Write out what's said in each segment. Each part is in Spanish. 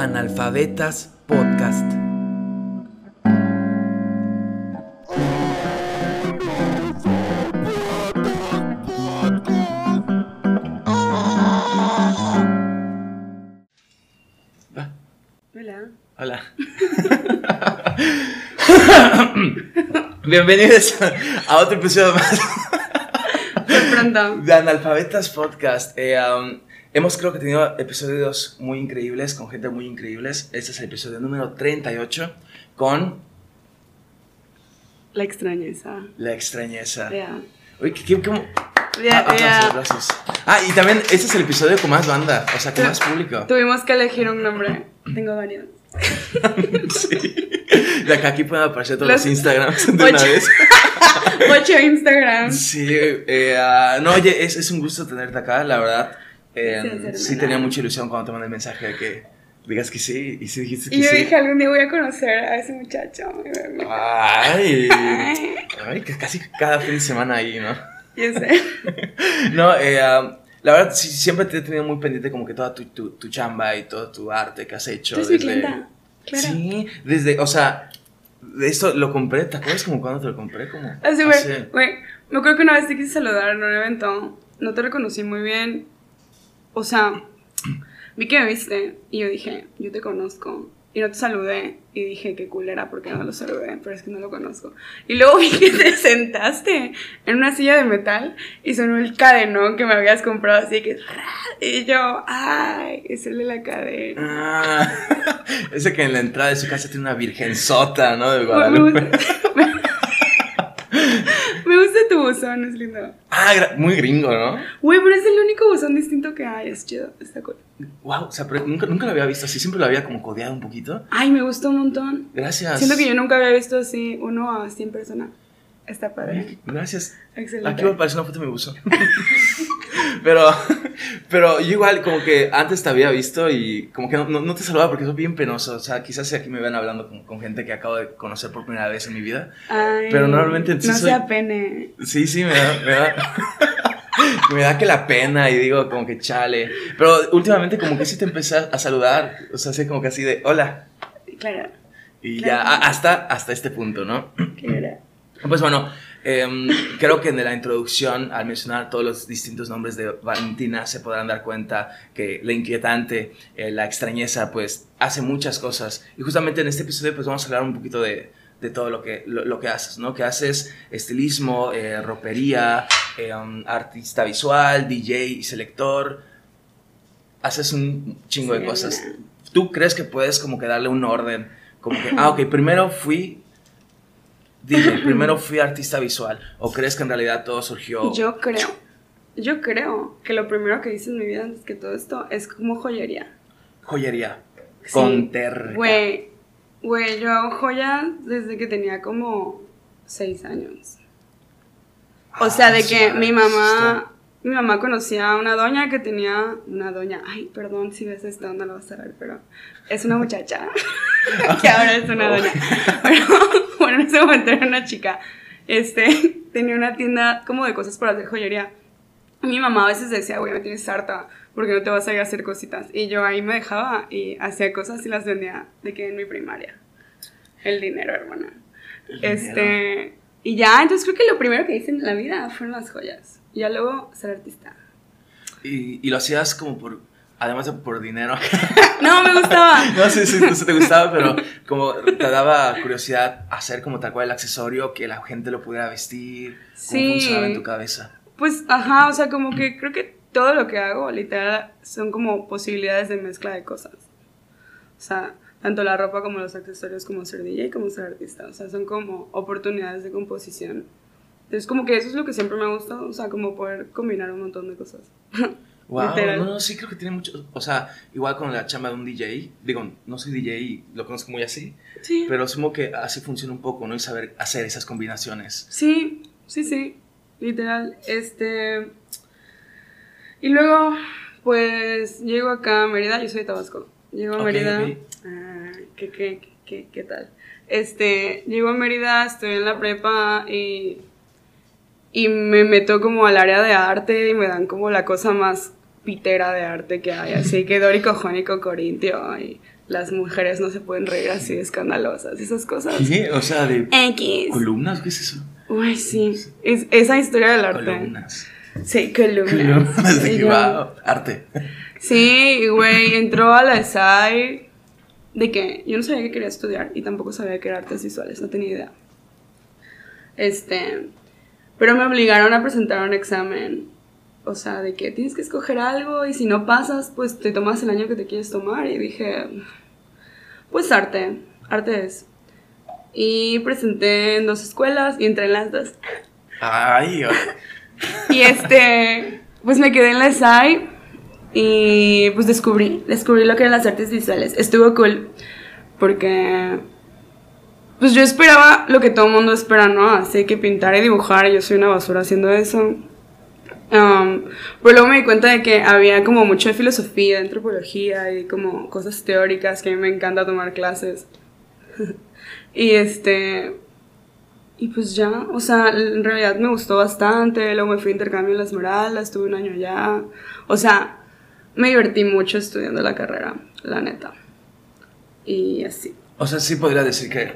Analfabetas Podcast. Hola. Hola. Bienvenidos a otro episodio más pronto. de Analfabetas Podcast. Eh, um, hemos creo que tenido episodios muy increíbles con gente muy increíbles. Este es el episodio número 38 con La extrañeza. La extrañeza. Ya. Uy, ¿qué, qué, cómo? Ya, Ah, ya. aplausos, aplausos. Ah, y también este es el episodio con más banda, o sea, con más público. Tuvimos que elegir un nombre. Tengo varios. Sí. De acá aquí pueden aparecer todos Los- los Instagrams de una Ocho. vez. Ocho Instagram. Sí, eh, ah, no, oye, es, es un gusto tenerte acá, la verdad. Eh, Sí, sí, tenía mucha ilusión cuando te mandé el mensaje de que digas que sí, y sí dijiste que Y yo sí. dije, algún día voy a conocer a ese muchacho. Ay, Ay, casi cada fin de semana ahí, ¿no? yo sé. No, eh, ah, la verdad, sí, siempre te he tenido muy pendiente como que toda tu, tu, tu chamba y todo tu arte que has hecho. Tú eres mi desde- clienta. Claro. Sí, desde, o sea, esto lo compré, ¿te acuerdas como cuando te lo compré? Como Así, güey. Güey, me acuerdo que una vez te quise saludar en un evento. No te reconocí muy bien. O sea, vi que me viste y yo dije, yo te conozco. Y no te saludé y dije, qué culera, porque no lo saludé, pero es que no lo conozco. Y luego vi que te sentaste en una silla de metal y sonó el cadenón que me habías comprado así que... Y yo, ay, es el de la cadena. Ah, ese que en la entrada de su casa tiene una virgenzota, ¿no? De Guadalupe. me gusta tu buzón, es lindo. Ah, muy gringo, ¿no? Güey, pero es el único buzón distinto que hay, es chido, está cool. Wow, o sea, pero nunca, nunca lo había visto así, siempre lo había como codeado un poquito. Ay, me gustó un montón. Gracias. Siento que yo nunca había visto así uno así en persona. Está padre. Gracias. Excelente. Aquí me aparece una foto de mi buzón. pero, pero yo igual como que antes te había visto y como que no, no- te saludaba porque soy bien penoso. O sea, quizás aquí me ven hablando con, con gente que acabo de conocer por primera vez en mi vida. Ay, pero normalmente sí No soy- sea pene. Sí, sí, me da, me da, me da que la pena y digo como que chale. Pero últimamente como que sí te empecé a saludar, o sea, así como que así de hola. Claro, Y Claro. ya hasta, hasta este punto, ¿no? claro. Pues bueno, em, creo que en la introducción, al mencionar todos los distintos nombres de Valentina, se podrán dar cuenta que la inquietante, eh, la extrañeza, pues hace muchas cosas. Y justamente en este episodio, pues vamos a hablar un poquito de, de todo lo que, lo, lo que haces, ¿no? Que haces estilismo, eh, ropería, eh, um, artista visual, DJ y selector. Haces un chingo de Sí, cosas. mira. ¿Tú crees que puedes como que darle un orden? Como que, ah, ok, primero fui DJ, primero fui artista visual. ¿O crees que en realidad todo surgió? Yo creo, yo creo que lo primero que hice en mi vida antes que todo esto es como joyería. Joyería. Sí. Con terra. Güey, güey, yo hago joyas desde que tenía como seis años. O Ah, sea, de que mi mamá, mi mamá conocía a una doña que tenía, una doña, ay, perdón si ves esto, no lo vas a ver, pero es una muchacha, que ahora es una doña. Pero, bueno, en ese momento era una chica, este, tenía una tienda como de cosas para hacer joyería. Mi mamá a veces decía, güey, me tienes harta, porque no te vas a ir a hacer cositas. Y yo ahí me dejaba y hacía cosas y las vendía de que en mi primaria. El dinero, hermana. El Este, y ya, entonces creo que lo primero que hice en la vida fueron las joyas. Y ya luego ser artista. Y, y lo hacías como por. Además de por dinero. No, me gustaba. no sé si si te gustaba, pero como te daba curiosidad hacer como tal cual el accesorio, que la gente lo pudiera vestir. ¿Cómo Sí. funcionaba en tu cabeza? Pues, ajá, o sea, como que creo que todo lo que hago, literal, son como posibilidades de mezcla de cosas. O sea, tanto la ropa como los accesorios, como ser DJ, como ser artista. O sea, son como oportunidades de composición. Entonces, como que eso es lo que siempre me ha gustado, o sea, como poder combinar un montón de cosas. Wow, no, no, sí creo que tiene mucho. O sea, igual con la chamba de un DJ. Digo, no soy DJ y lo conozco muy así. Sí. Pero asumo que así funciona un poco, ¿no? Y saber hacer esas combinaciones. Sí, sí, sí, literal. Este. Y luego, pues llego acá a Mérida, yo soy de Tabasco. Llego a Mérida. Ah, ¿qué, qué, qué, qué tal? Este, llego a Mérida, estoy en la prepa y. Y me meto como al área de arte y me dan como la cosa más pitera de arte que hay. Así que dórico, jónico, corintio y las mujeres no se pueden reír así de escandalosas, esas cosas. ¿Qué? O sea, de X. columnas, ¿qué es eso? Uy, sí. Es, esa historia del arte. Columnas. Sí, columnas. Columnas de wow, arte. Sí, güey, entró a la SAI de que yo no sabía que quería estudiar y tampoco sabía que era artes visuales, no tenía idea. Este, pero me obligaron a presentar un examen, o sea, de que tienes que escoger algo y si no pasas, pues te tomas el año que te quieres tomar y dije, pues arte, arte es. Y presenté en dos escuelas y entré en las dos. Ay, ay. Y este, pues me quedé en la SAI y pues descubrí, descubrí lo que eran las artes visuales. Estuvo cool porque pues yo esperaba lo que todo el mundo espera, ¿no? Así que pintar y dibujar, yo soy una basura haciendo eso. Um, pero luego me di cuenta de que había como mucho de filosofía, antropología y como cosas teóricas que a mí me encanta tomar clases. y este, y pues ya, o sea, en realidad me gustó bastante. Luego me fui a intercambio en la Esmeralda, estuve un año allá. O sea, me divertí mucho estudiando la carrera, la neta. Y así, O sea, sí podría decir que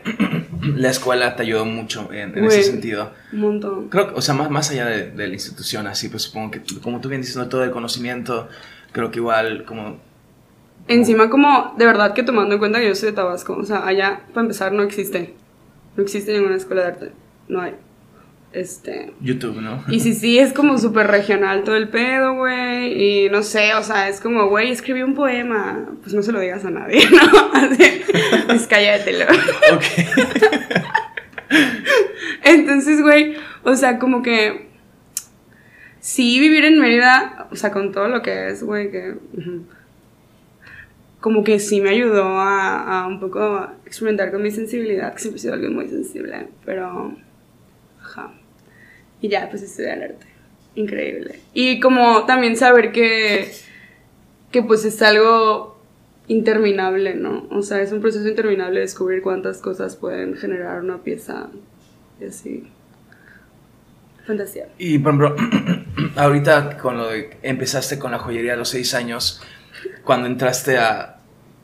la escuela te ayudó mucho en, ese sentido. un montón. Creo que, o sea, más, más allá de, de la institución, así, pues supongo que, como tú bien diciendo, todo el conocimiento, creo que igual, como, Encima como, de verdad que tomando en cuenta que yo soy de Tabasco, o sea, allá, para empezar, no existe. No existe ninguna escuela de arte. No hay. Este... YouTube, ¿no? Y sí, sí, es como súper regional todo el pedo, güey. Y no sé, o sea, es como, güey, escribí un poema. Pues no se lo digas a nadie, ¿no? Así, pues cállatelo. ok. Entonces, güey, o sea, como que. Sí, vivir en Mérida, o sea, con todo lo que es, güey, que. Como que sí me ayudó a, a un poco experimentar con mi sensibilidad, que siempre he sido alguien muy sensible, pero. Y ya, pues estudiar arte. Increíble. Y como también saber que. que pues es algo interminable, ¿no? O sea, es un proceso interminable descubrir cuántas cosas pueden generar una pieza y así. Fantasía. Y, por ejemplo, ahorita con lo de, empezaste con la joyería a los seis años, cuando entraste a,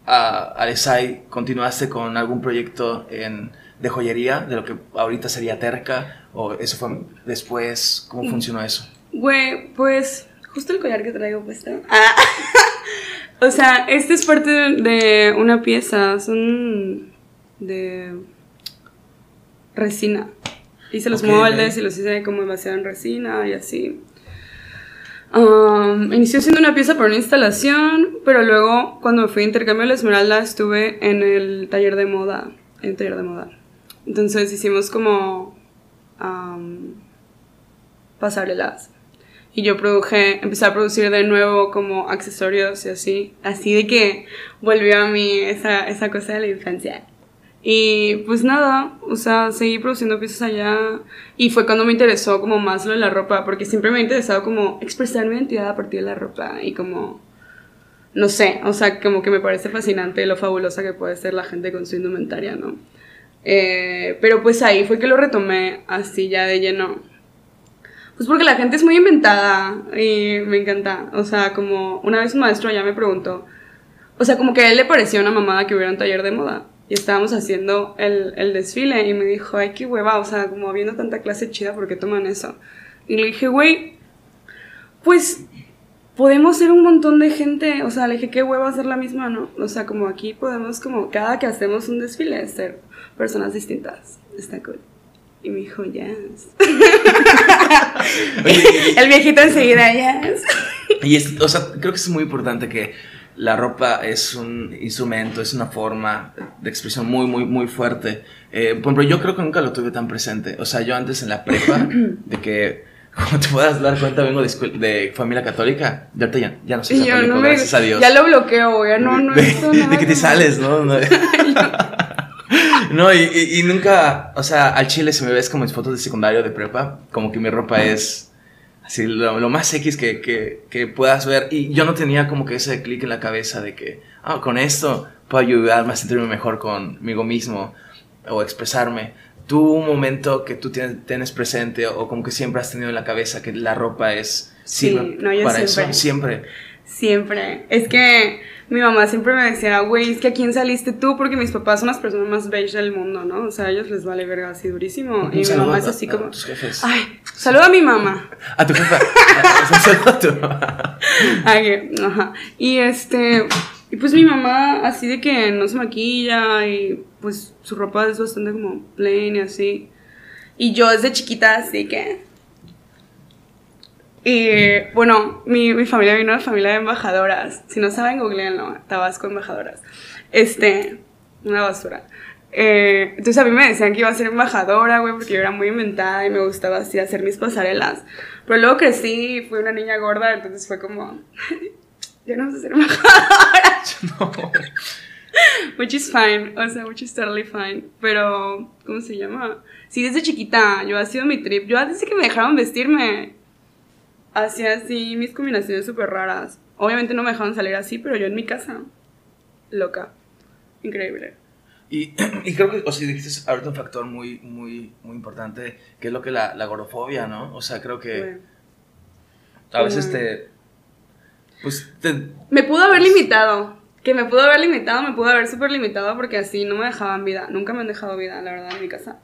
a, ESAI, ¿continuaste con algún proyecto en, de joyería, de lo que ahorita sería Terca? ¿O eso fue después? ¿Cómo funcionó eso? Güey, pues justo el collar que traigo puesto. Ah. o sea, este es parte de, una pieza, son de resina. Hice los moldes y los hice como demasiado en resina y así. Um, inició siendo una pieza para una instalación, pero luego cuando me fui a intercambio a la Esmeralda estuve en el taller de moda, en el taller de moda. Entonces hicimos como um, pasarelas. Y yo produje, empecé a producir de nuevo como accesorios y así. Así de que volvió a mí esa, esa cosa de la infancia. Y pues nada, o sea, seguí produciendo piezas allá. Y fue cuando me interesó como más lo de la ropa, porque siempre me ha interesado como expresar mi identidad a partir de la ropa. Y como, no sé, o sea, como que me parece fascinante lo fabulosa que puede ser la gente con su indumentaria, ¿no? Eh, pero pues ahí fue que lo retomé así ya de lleno. Pues porque la gente es muy inventada y me encanta. O sea, como una vez un maestro ya me preguntó, o sea, como que a él le pareció una mamada que hubiera un taller de moda. Y estábamos haciendo el, el desfile y me dijo, ay, qué hueva, o sea, como habiendo tanta clase chida, ¿por qué toman eso? Y le dije, güey, pues podemos ser un montón de gente, o sea, le dije, qué hueva hacer la misma, ¿no? O sea, como aquí podemos, como cada que hacemos un desfile, ser personas distintas. Está cool. Y me dijo, yes. Oye, El viejito enseguida, yes. Y es, o sea, creo que es muy importante que la ropa es un instrumento, es una forma de expresión muy, muy, muy fuerte. Eh, por ejemplo, yo creo que nunca lo tuve tan presente. O sea, yo antes en la prepa, de que, como te puedas dar cuenta, vengo de, de familia católica. De ahorita ya, ya no soy Y católico, no me, gracias a Dios. ya lo bloqueo, ya no, no de, visto de nada. que te sales, ¿no? No, No, y, y- y nunca, o sea, al chile si me ves como mis fotos de secundario, de prepa, como que mi ropa es así lo, lo más X que, que, que puedas ver. Y yo no tenía como que ese clic en la cabeza de que, ah, con esto puedo ayudarme a sentirme mejor conmigo mismo o expresarme. Tú un momento que tú tienes, tienes presente o como que siempre has tenido en la cabeza que la ropa es Sí, no, yo para siempre. eso, siempre. Siempre. Es que mi mamá siempre me decía, güey, es que a quién saliste tú, porque mis papás son las personas más beige del mundo, ¿no? O sea, a ellos les vale verga así durísimo. Y mi mamá es así como. tus jefes. Ay, saluda a mi mamá. A tu jefa. A tu mamá. Ay, ajá. Y este. Y pues mi mamá, así de que no se maquilla y pues su ropa es bastante como plain y así. Y yo desde chiquita, así que. Y bueno, mi, mi familia vino de familia de embajadoras. Si no saben, googleenlo, Tabasco embajadoras. Este, una basura. Eh, entonces a mí me decían que iba a ser embajadora, güey, porque yo era muy inventada y me gustaba así hacer mis pasarelas. Pero luego crecí y fui una niña gorda, entonces fue como, ya no vas a ser embajadora. No. Which is fine, o sea, which is totally fine. Pero, ¿cómo se llama? Sí, desde chiquita, yo ha sido mi trip. Yo desde que me dejaron vestirme, hacía así mis combinaciones súper raras. Obviamente no me dejaron salir así, pero yo en mi casa, loca. Increíble. Y, y creo que, o sea, dijiste ahorita un factor muy, muy, muy importante, que es lo que la, la agorafobia, ¿no? O sea, creo que Güey. a veces Bueno. te, pues, te, Me pudo haber limitado. Que me pudo haber limitado, me pudo haber súper limitado porque así no me dejaban vida. Nunca me han dejado vida, la verdad, en mi casa.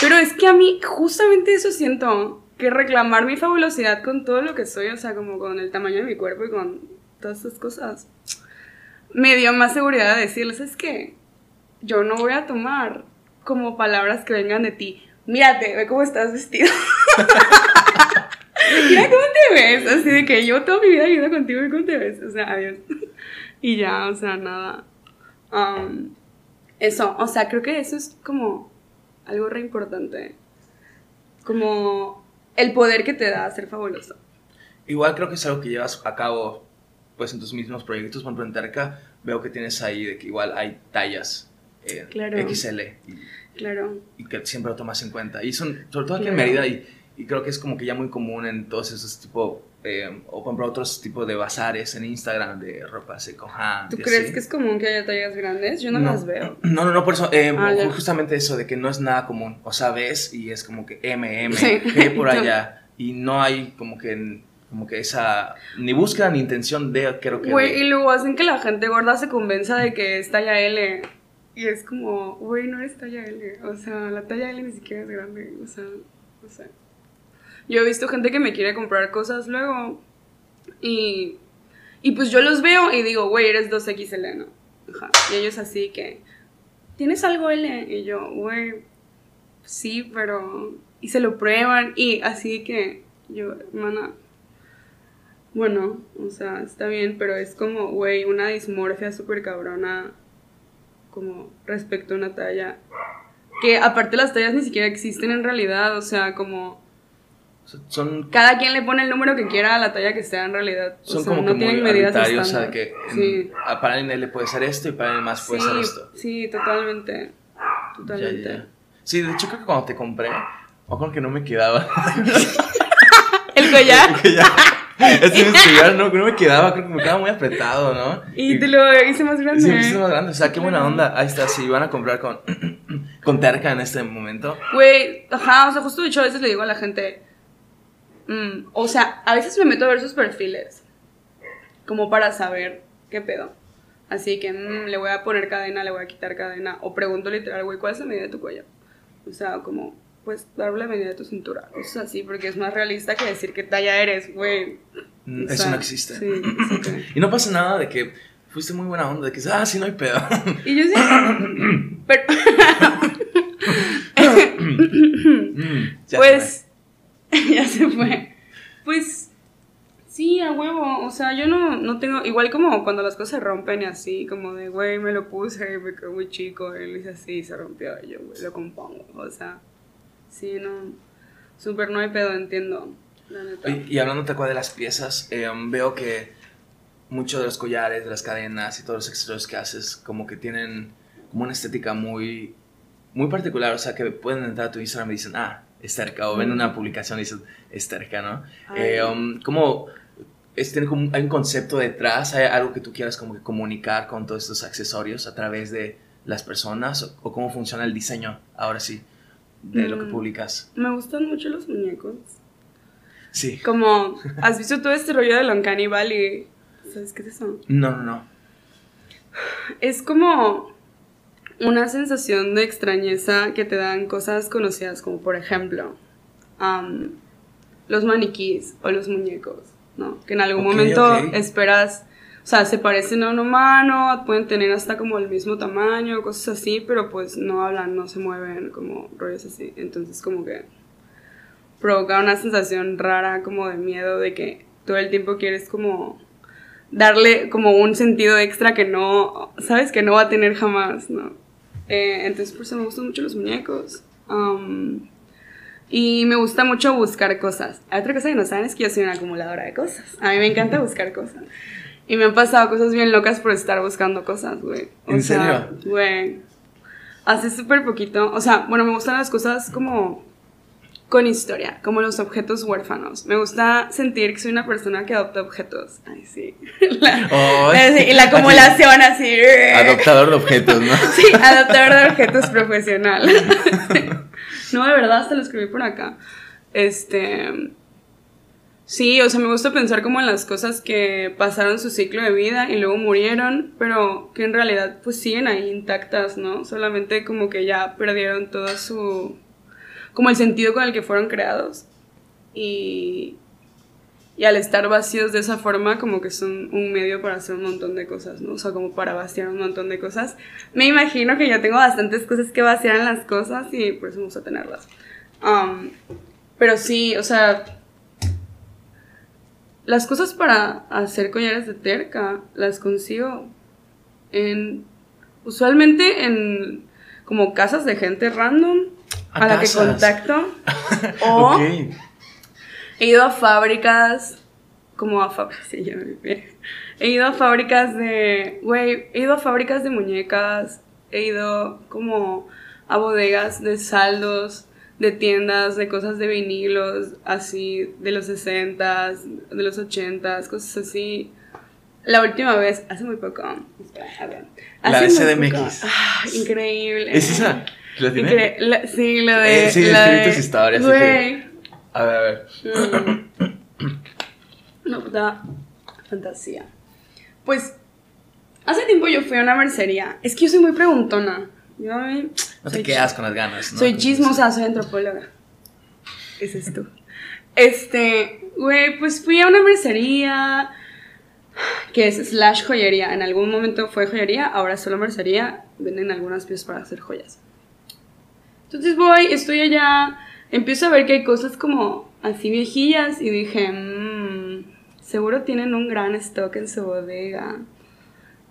Pero es que a mí, justamente eso siento. Que reclamar mi fabulosidad con todo lo que soy, o sea, como con el tamaño de mi cuerpo y con todas esas cosas, me dio más seguridad de decirles, es que yo no voy a tomar como palabras que vengan de ti. Mírate, ve cómo estás vestido. Mira cómo te ves. Así de que yo toda mi vida viviendo contigo y cómo te ves. O sea, adiós. Y ya, o sea, nada. Am, eso, o sea, creo que eso es como algo re importante. Como el poder que te da ser fabuloso. igual creo que es algo que llevas a cabo, pues, en tus mismos proyectos, por ejemplo, en Terca, veo que tienes ahí de que igual hay tallas eh, Claro. XL y, Claro. y que siempre lo tomas en cuenta. Y son, sobre todo aquí en. Mérida, y, y creo que es como que ya muy común en todos esos tipos, eh, o por ejemplo otros tipos de bazares en Instagram de ropa second hand. ¿Tú crees así. que es común que haya tallas grandes? Yo no, las veo. No, no, no, por eso, eh, Ah, justamente eso, de que no es nada común. O sea, ves y es como que M, M, Sí. G por allá. Y no hay como que, como que esa, ni búsqueda ni intención de, creo que... Güey, de- y luego hacen que la gente gorda se convenza de que es talla L. Y es como, güey, no eres talla L. O sea, la talla L ni siquiera es grande. O sea, no sé. Yo he visto gente que me quiere comprar cosas luego. Y, y pues yo los veo y digo, güey, eres 2XL, ¿no? Ajá. Y ellos así que, ¿tienes algo L? Y yo, güey, sí, pero... Y se lo prueban y así que yo, hermana, bueno, o sea, está bien, pero es como, güey, una dismorfia súper cabrona, como respecto a una talla. Que aparte las tallas ni siquiera existen en realidad, o sea, como son, cada quien le pone el número que quiera a la talla que sea en realidad. O son sea, como no que muy tienen medidas arbitrarios, o sea, que en- Sí, a- para alguien le puede ser esto y para alguien más puede ser esto. sí, totalmente. Totalmente. Ya, ya. Sí, de hecho creo que cuando te compré, o con que no me quedaba. El collar. que ya. Este collar no, no me quedaba, creo que me quedaba muy apretado, ¿no? Y te lo hice más grande. Sí, me hice más grande. O sea, qué buena onda. Ahí está, si van a comprar con, con Terca en este momento. Güey, ajá, o sea, justo de hecho a veces le digo a la gente, mm, o sea, a veces me meto a ver sus perfiles, como para saber qué pedo. Así que mm, le voy a poner cadena, le voy a quitar cadena, o pregunto literal, güey, ¿cuál es la medida de tu cuello? O sea, como, pues, darle la medida de tu cintura. O sea, sí, porque es más realista que decir qué talla eres, güey. Mm, Eso sea, no existe. Sí, Y no pasa nada de que fuiste muy buena onda, de que, ah, sí, no hay pedo. Y yo sí, pero, Mm, pues, ya se fue. Pues, sí, a huevo. O sea, yo no, no tengo. Igual como cuando las cosas se rompen y así, como de, güey, me lo puse y me quedó muy chico. Y lo hice así y se rompió. Y yo, güey, lo compongo. O sea, sí, no. Súper no hay pedo, entiendo. La neta. Oye, Y hablando tal de las piezas, eh, veo que muchos de los collares, de las cadenas y todos los accesorios que haces, como que tienen como una estética muy, muy particular. O sea, que pueden entrar a tu Instagram y dicen, ah, es Terca. O ven Mm. una publicación y dicen, es Terca, ¿no? Eh, um, ¿Cómo es, tiene como, hay un concepto detrás? ¿Hay algo que tú quieras como que comunicar con todos estos accesorios a través de las personas? ¿O, o cómo funciona el diseño, ahora sí, de lo que Mm. publicas? Me gustan mucho los muñecos. Sí. Como, ¿has visto todo este rollo de Uncanny Valley? ¿Sabes qué es eso? No, no, no. Es como una sensación de extrañeza que te dan cosas conocidas, como por ejemplo, am, los maniquís o los muñecos, ¿no? Que en algún momento esperas, o sea, se parecen a un humano, pueden tener hasta como el mismo tamaño, cosas así, pero pues no hablan, no se mueven, como rollos así. Entonces como que provoca una sensación rara como de miedo de que todo el tiempo quieres como darle como un sentido extra que no, sabes, que no va a tener jamás, ¿no? Eh, entonces por eso me gustan mucho los muñecos. Am, y me gusta mucho buscar cosas. Otra cosa que no saben es que yo soy una acumuladora de cosas. A mí me encanta buscar cosas. Y me han pasado cosas bien locas por estar buscando cosas, güey. ¿En sea, serio? Güey. Hace súper poquito. O sea, bueno, me gustan las cosas como con historia, como los objetos huérfanos. Me gusta sentir que soy una persona que adopta objetos. Ay, sí. La- y la acumulación así. Adoptador de objetos, ¿no? Sí, adaptador de objetos profesional. No, de verdad, hasta lo escribí por acá. Este. Sí, o sea, me gusta pensar como en las cosas que pasaron su ciclo de vida y luego murieron, pero que en realidad pues siguen ahí intactas, ¿no? Solamente como que ya perdieron todo su. Como el sentido con el que fueron creados. Y. Y al estar vacíos de esa forma, como que son un medio para hacer un montón de cosas, ¿no? O sea, como para vaciar un montón de cosas. Me imagino que yo tengo bastantes cosas que vaciar en las cosas y por eso me gusta tenerlas. Um, pero sí, o sea, las cosas para hacer collares de terca las consigo en, usualmente en como casas de gente random a, A la que contacto. o. He ido a fábricas, como a fábricas, sí, ya me vi. He ido a fábricas de, güey, he ido a fábricas de muñecas, he ido como a bodegas de saldos, de tiendas, de cosas de vinilos, así, de los 60s, de los 80s, cosas así. La última vez, hace muy poco, espera, a ver. La hace CDMX. poco- Ah, increíble. ¿Es esa? ¿La tiene? Incre- la- sí, la de. Eh, sí, la escribí de- tus historias, Güey. A ver, a ver. Mm. Una puta fantasía. Pues, hace tiempo yo fui a una mercería. Es que yo soy muy preguntona. Yo eh, No te quedas con las ganas, ¿no? soy chismosa, soy antropóloga. Ese es tú. Este, güey, pues fui a una mercería que es slash joyería. En algún momento fue joyería, ahora solo mercería. Venden algunas piezas para hacer joyas. Entonces voy, estoy allá, empiezo a ver que hay cosas como así viejillas y dije, mmm, seguro tienen un gran stock en su bodega.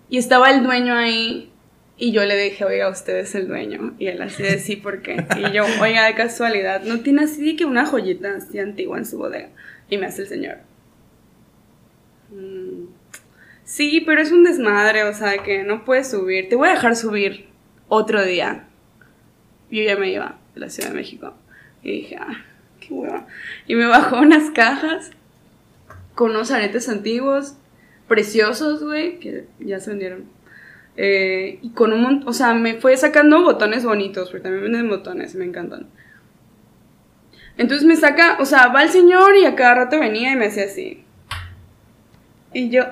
Y estaba el dueño ahí y yo le dije, oiga, usted es el dueño. Y él así de sí, ¿por qué? Y yo, oiga, de casualidad, ¿no tiene así que una joyita así antigua en su bodega? Y me hace el señor. "Mm, Sí, pero es un desmadre, o sea, que no puedes subir. Te voy a dejar subir otro día. Yo ya me iba de la Ciudad de México. Y dije, ah, qué hueva. Y me bajó unas cajas con unos aretes antiguos, preciosos, güey, que ya se vendieron. Eh, y con un montón, o sea, me fue sacando botones bonitos, porque también venden botones, me encantan. Entonces me saca, o sea, va el señor y a cada rato venía y me hacía así. Y yo,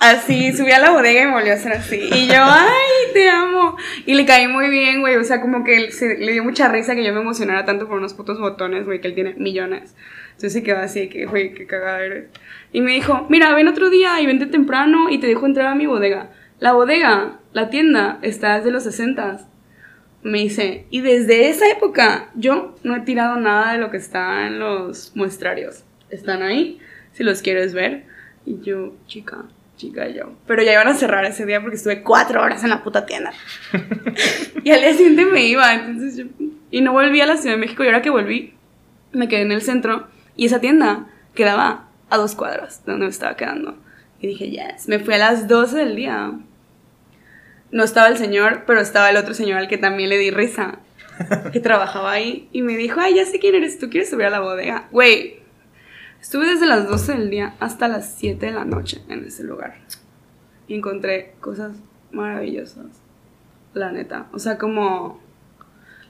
así, subí a la bodega y me volvió a hacer así. Y yo, ay, te amo. Y le caí muy bien, güey. O sea, como que se- le dio mucha risa que yo me emocionara tanto por unos putos botones, güey, que él tiene millones. Entonces se quedó así, que, güey, qué cagada eres. Y me dijo, mira, ven otro día y vente temprano y te dejo entrar a mi bodega. La bodega, la tienda, está desde los 60 me dice, y desde esa época yo no he tirado nada de lo que está en los muestrarios. Están ahí, si los quieres ver. Y yo, chica, chica, yo. Pero ya iban a cerrar ese día porque estuve cuatro horas en la puta tienda. y al día siguiente me iba, entonces yo... Y no volví a la Ciudad de México y ahora que volví, me quedé en el centro y esa tienda quedaba a dos cuadras de donde me estaba quedando. Y dije, yes, me fui a las 12 del día. No estaba el señor, pero estaba el otro señor al que también le di risa, que trabajaba ahí, y me dijo, ay, ya sé quién eres tú, ¿quieres subir a la bodega? Güey, estuve desde las 12 del día hasta las 7 de la noche en ese lugar. Y encontré cosas maravillosas, la neta. O sea, como,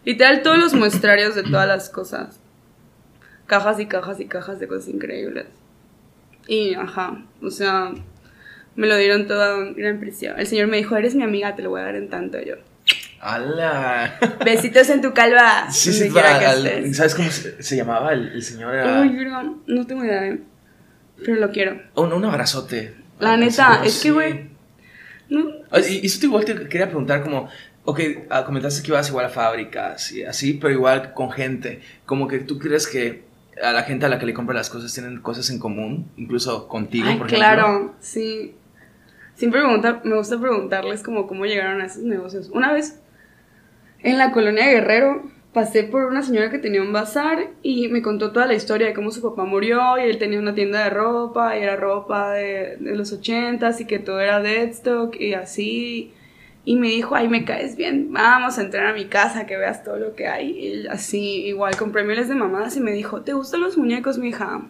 literal, todos los muestrarios de todas las cosas. Cajas y cajas y cajas de cosas increíbles. Y, ajá, o sea, Me lo dieron todo a un gran precio. El señor me dijo, eres mi amiga, te lo voy a dar en tanto. Yo, ¡Hala! besitos en tu calva. Sí, sí. ¿sabes cómo se, se llamaba? El, el señor era... Ay, pero no tengo idea, ¿eh? pero lo quiero. Un, un abrazote. La neta, es que, güey, no, Y, y eso te igual te quería preguntar como, ok, ah, comentaste que ibas igual a fábricas y así, pero igual con gente, como que tú crees que a la gente a la que le compras las cosas tienen cosas en común, incluso contigo, Ay, por ejemplo. claro, sí. Siempre me gusta, me gusta preguntarles como cómo llegaron a esos negocios. Una vez, en la colonia Guerrero, pasé por una señora que tenía un bazar y me contó toda la historia de cómo su papá murió y él tenía una tienda de ropa y era ropa de, de los ochentas y que todo era deadstock y así. Y me dijo, ay, me caes bien, vamos a entrar a mi casa, que veas todo lo que hay. Y así, igual, compré miles de mamadas y me dijo, ¿te gustan los muñecos, mija?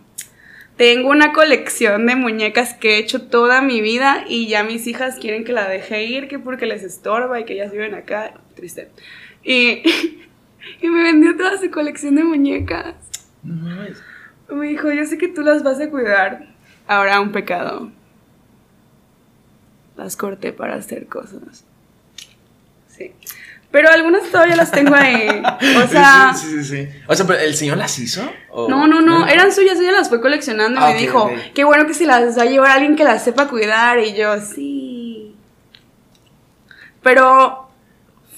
Tengo una colección de muñecas que he hecho toda mi vida y ya mis hijas quieren que la deje ir, que porque les estorba y que ellas viven acá. Triste. Y, y me vendió toda su colección de muñecas. No mames. Me dijo, yo sé que tú las vas a cuidar. Ahora un pecado. Las corté para hacer cosas. Sí. Pero algunas todavía las tengo ahí. O sea... Sí, sí, sí, sí. O sea, pero ¿el señor las hizo? ¿O- No, no, no, eran suyas, ella las fue coleccionando y Ah, me dijo, qué bueno que se las va a llevar alguien que las sepa cuidar y yo, sí. Pero,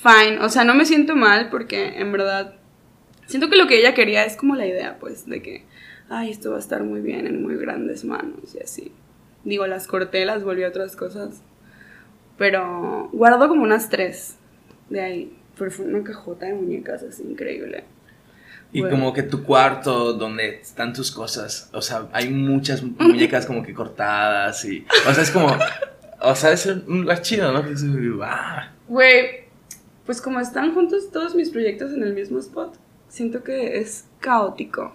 fine, o sea, no me siento mal porque en verdad, siento que lo que ella quería es como la idea, pues, de que, ay, esto va a estar muy bien en muy grandes manos y así. Digo, las corté, las volví a otras cosas, pero guardo como unas tres de ahí, pero fue una cajota de muñecas así increíble. Y Bueno. como que tu cuarto donde están tus cosas, o sea, hay muchas muñecas como que cortadas y, o sea, es como, o sea, es un lugar chido, ¿no? "Ah". Güey, pues como están juntos todos mis proyectos en el mismo spot, siento que es caótico.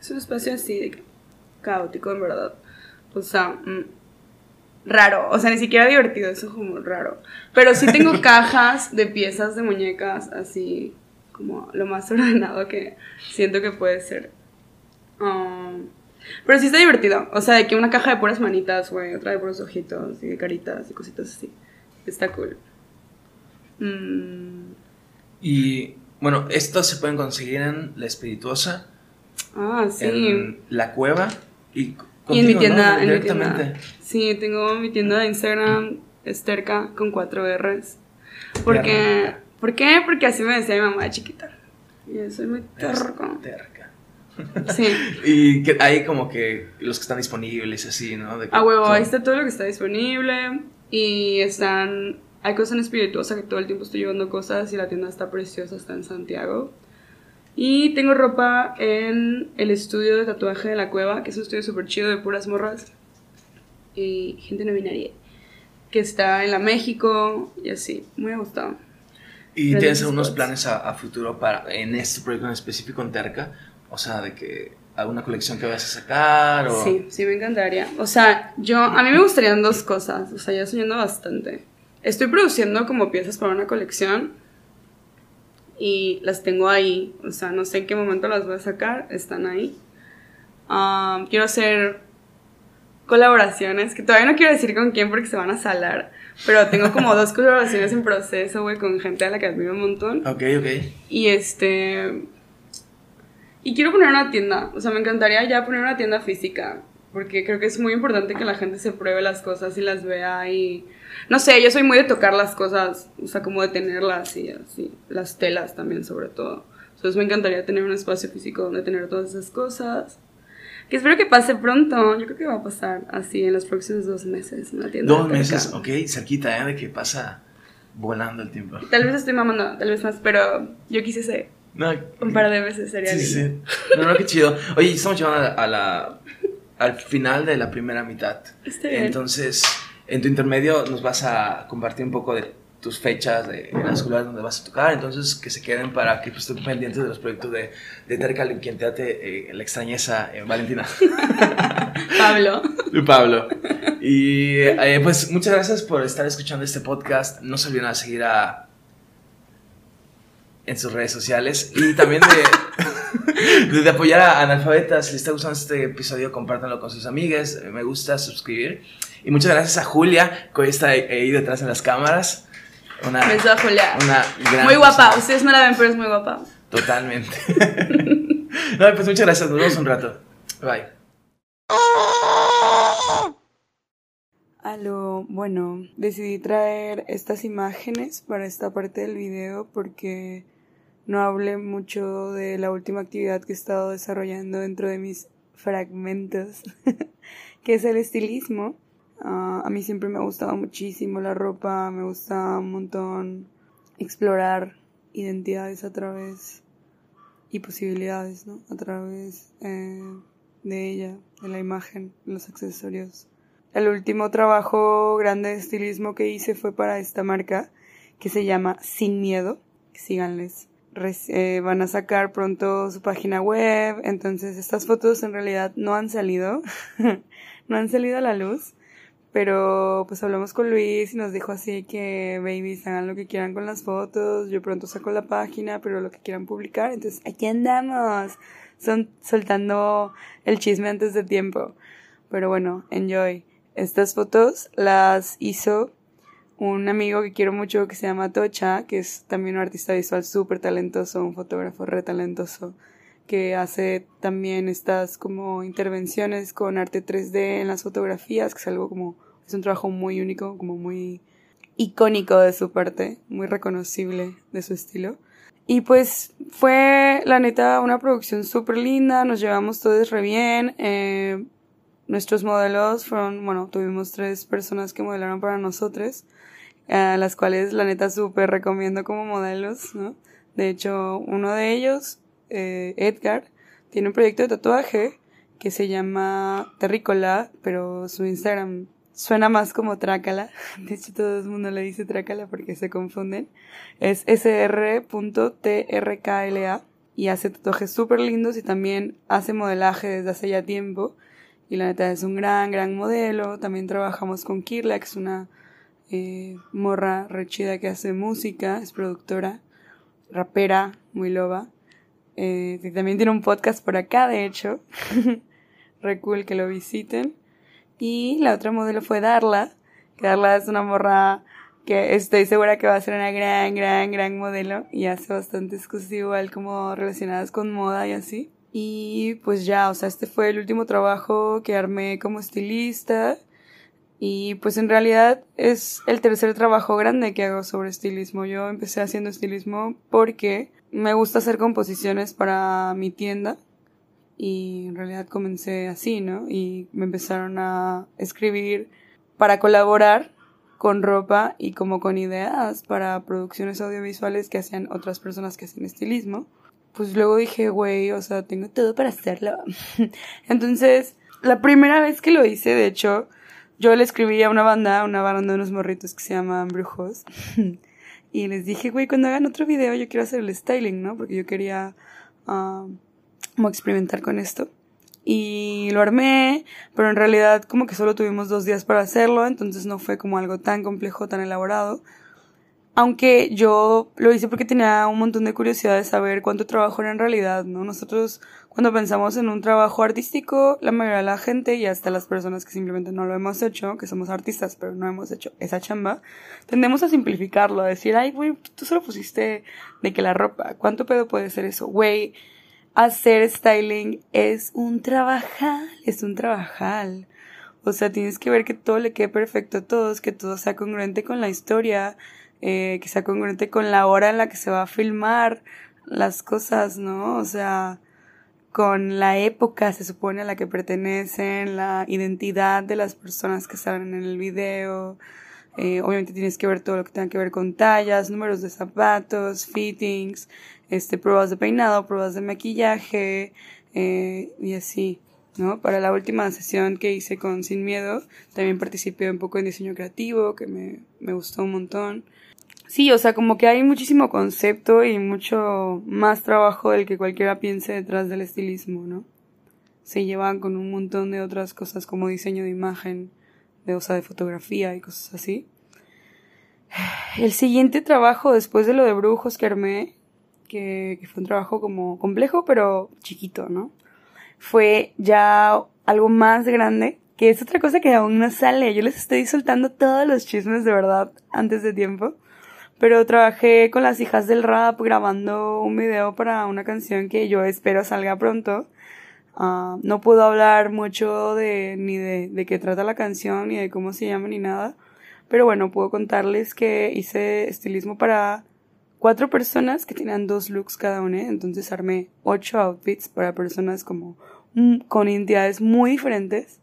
Es un espacio así de caótico, en verdad. O sea, mm, raro. O sea, ni siquiera divertido, es como raro. Pero sí tengo cajas de piezas de muñecas así como lo más ordenado que siento que puede ser. Um, pero sí está divertido. O sea, de que una caja de puras manitas, güey, otra de puros ojitos y de caritas y cositas así. Está cool. Mm, Y bueno, estos se pueden conseguir en La Espirituosa, ah, sí. en La Cueva y, y en mi contigo, tienda, ¿no? en mi Directamente. tienda. Sí, tengo mi tienda de Instagram, Esterca, con cuatro R's. Porque. ¿Por qué? Porque así me decía mi mamá de chiquita. Y yo soy muy terco. Terca. Sí. Y que hay como que los que están disponibles así, ¿no? De que A huevo, ahí está todo lo que está disponible. Y están. Hay cosas en espirituosa que todo el tiempo estoy llevando cosas y la tienda está preciosa, está en Santiago. Y tengo ropa en el estudio de tatuaje de la cueva, que es un estudio súper chido de puras morras y gente no binaria, que está en la México y así. Muy gustado. Y Pero tienes esos unos spots. planes a, a futuro para en este proyecto en específico en Terca, o sea, de que alguna colección que vayas a sacar o Sí, sí, me encantaría. O sea, yo, a mí me gustarían dos cosas. O sea, ya estoy yendo bastante. Estoy produciendo como piezas para una colección y las tengo ahí. O sea, no sé en qué momento las voy a sacar, están ahí. Ah, quiero hacer colaboraciones, que todavía no quiero decir con quién porque se van a salar. Pero tengo como dos colaboraciones en proceso, güey, con gente a la que admiro un montón. Ok, ok. Y este. Y quiero poner una tienda. O sea, me encantaría ya poner una tienda física. Porque creo que es muy importante que la gente se pruebe las cosas y las vea. Y. No sé, yo soy muy de tocar las cosas. O sea, como de tenerlas y así. Las telas también, sobre todo. Entonces me encantaría tener un espacio físico donde tener todas esas cosas. Que espero que pase pronto. Yo creo que va a pasar así en los próximos dos meses. Una tienda Dos meses, ok, cerquita, ¿eh? De que pasa volando el tiempo. Tal vez estoy mamando, tal vez más. Pero yo quise ser No, un par de veces. Sería Sí, sí. lindo. No, no, qué chido. Oye, estamos a la, a la- al final de la primera mitad. Está bien. Entonces, en tu intermedio nos vas a compartir un poco de tus fechas, de las lugares donde vas a tocar. Entonces, que se queden para que pues, estén pendientes de los proyectos de, de Tercal, quien te ate eh, la extrañeza, eh, Valentina. Pablo. Y Pablo. Y eh, pues muchas gracias por estar escuchando este podcast. No se olviden a seguir a en sus redes sociales y también de, de, de apoyar a analfabetas. Si les está gustando este episodio, compártanlo con sus amigas. Me gusta suscribir. Y muchas gracias a Julia, que hoy está ahí detrás en las cámaras. Una, Beso a Julia. Una gran muy guapa, ustedes no la ven, pero es muy guapa. Totalmente. no, pues muchas gracias, nos vemos un rato. Bye. Aló, bueno, decidí traer estas imágenes para esta parte del video porque no hablé mucho de la última actividad que he estado desarrollando dentro de mis fragmentos, que es el estilismo. Ah, a mí siempre me ha gustado muchísimo la ropa, me gusta un montón explorar identidades a través y posibilidades, ¿no? A través eh, de ella, de la imagen, los accesorios. El último trabajo grande de estilismo que hice fue para esta marca que se llama Sin Miedo. Síganles. Eh, van a sacar pronto su página web, entonces estas fotos en realidad no han salido, no han salido a la luz, pero pues hablamos con Luis y nos dijo así que babies hagan lo que quieran con las fotos, yo pronto saco la página, pero lo que quieran publicar, entonces aquí andamos, son soltando el chisme antes de tiempo, pero bueno, enjoy. Estas fotos las hizo un amigo que quiero mucho que se llama Tocha, que es también un artista visual súper talentoso, un fotógrafo re talentoso, que hace también estas como intervenciones con arte 3D en las fotografías, que es algo como, es un trabajo muy único, como muy icónico de su parte, muy reconocible de su estilo. Y pues fue, la neta, una producción súper linda, nos llevamos todos re bien. Eh, nuestros modelos fueron, bueno, tuvimos tres personas que modelaron para nosotros las cuales la neta súper recomiendo como modelos, ¿no? De hecho, uno de ellos, eh, Edgar, tiene un proyecto de tatuaje que se llama Terrícola, pero su Instagram suena más como Trácala. De hecho, todo el mundo le dice Trácala porque se confunden. Es sr.trkla y hace tatuajes súper lindos y también hace modelaje desde hace ya tiempo. Y la neta es un gran, gran modelo. También trabajamos con Kirla, que es una eh, morra rechida que hace música, es productora, rapera, muy loba. Eh, también tiene un podcast por acá, de hecho. Re cool que lo visiten. Y la otra modelo fue Darla, que Darla es una morra que estoy segura que va a ser una gran, gran, gran modelo y hace bastantes cosas igual como relacionadas con moda y así. Y pues ya, o sea, este fue el último trabajo que armé como estilista y pues en realidad es el tercer trabajo grande que hago sobre estilismo. Yo empecé haciendo estilismo porque me gusta hacer composiciones para mi tienda y en realidad comencé así, ¿no? Y me empezaron a escribir para colaborar con ropa y como con ideas para producciones audiovisuales que hacían otras personas que hacen estilismo. Pues luego dije, güey, o sea, tengo todo para hacerlo. Entonces, la primera vez que lo hice, de hecho, yo le escribí a una banda, una banda de unos morritos que se llaman Brujos. y les dije, güey, cuando hagan otro video yo quiero hacer el styling, ¿no? Porque yo quería uh, como experimentar con esto. Y lo armé, pero en realidad como que solo tuvimos dos días para hacerlo, entonces no fue como algo tan complejo, tan elaborado. Aunque yo lo hice porque tenía un montón de curiosidad de saber cuánto trabajo era en realidad, ¿no? Nosotros cuando pensamos en un trabajo artístico, la mayoría de la gente y hasta las personas que simplemente no lo hemos hecho, que somos artistas pero no hemos hecho esa chamba, tendemos a simplificarlo, a decir, ay, güey, tú solo pusiste de que la ropa, ¿cuánto pedo puede ser eso? Güey, hacer styling es un trabajal, es un trabajal. O sea, tienes que ver que todo le quede perfecto a todos, que todo sea congruente con la historia, eh, que sea congruente con la hora en la que se va a filmar las cosas, ¿no? O sea, con la época se supone a la que pertenecen, la identidad de las personas que salen en el video. Eh, obviamente tienes que ver todo lo que tenga que ver con tallas, números de zapatos, fittings, este, pruebas de peinado, pruebas de maquillaje, eh, y así. ¿no? Para la última sesión que hice con Sin Miedo, también participé un poco en diseño creativo, que me, me gustó un montón. Sí, o sea, como que hay muchísimo concepto y mucho más trabajo del que cualquiera piense detrás del estilismo, ¿no? Se llevan con un montón de otras cosas como diseño de imagen, de, o sea, de fotografía y cosas así. El siguiente trabajo después de lo de brujos que armé, que, que fue un trabajo como complejo pero chiquito, ¿no? Fue ya algo más grande que es otra cosa que aún no sale. Yo les estoy soltando todos los chismes de verdad antes de tiempo. Pero trabajé con las hijas del rap grabando un video para una canción que yo espero salga pronto. Ah, no puedo hablar mucho de, ni de, de qué trata la canción, ni de cómo se llama, ni nada. Pero bueno, puedo contarles que hice estilismo para cuatro personas que tenían dos looks cada una. Entonces armé ocho outfits para personas como mm, con identidades muy diferentes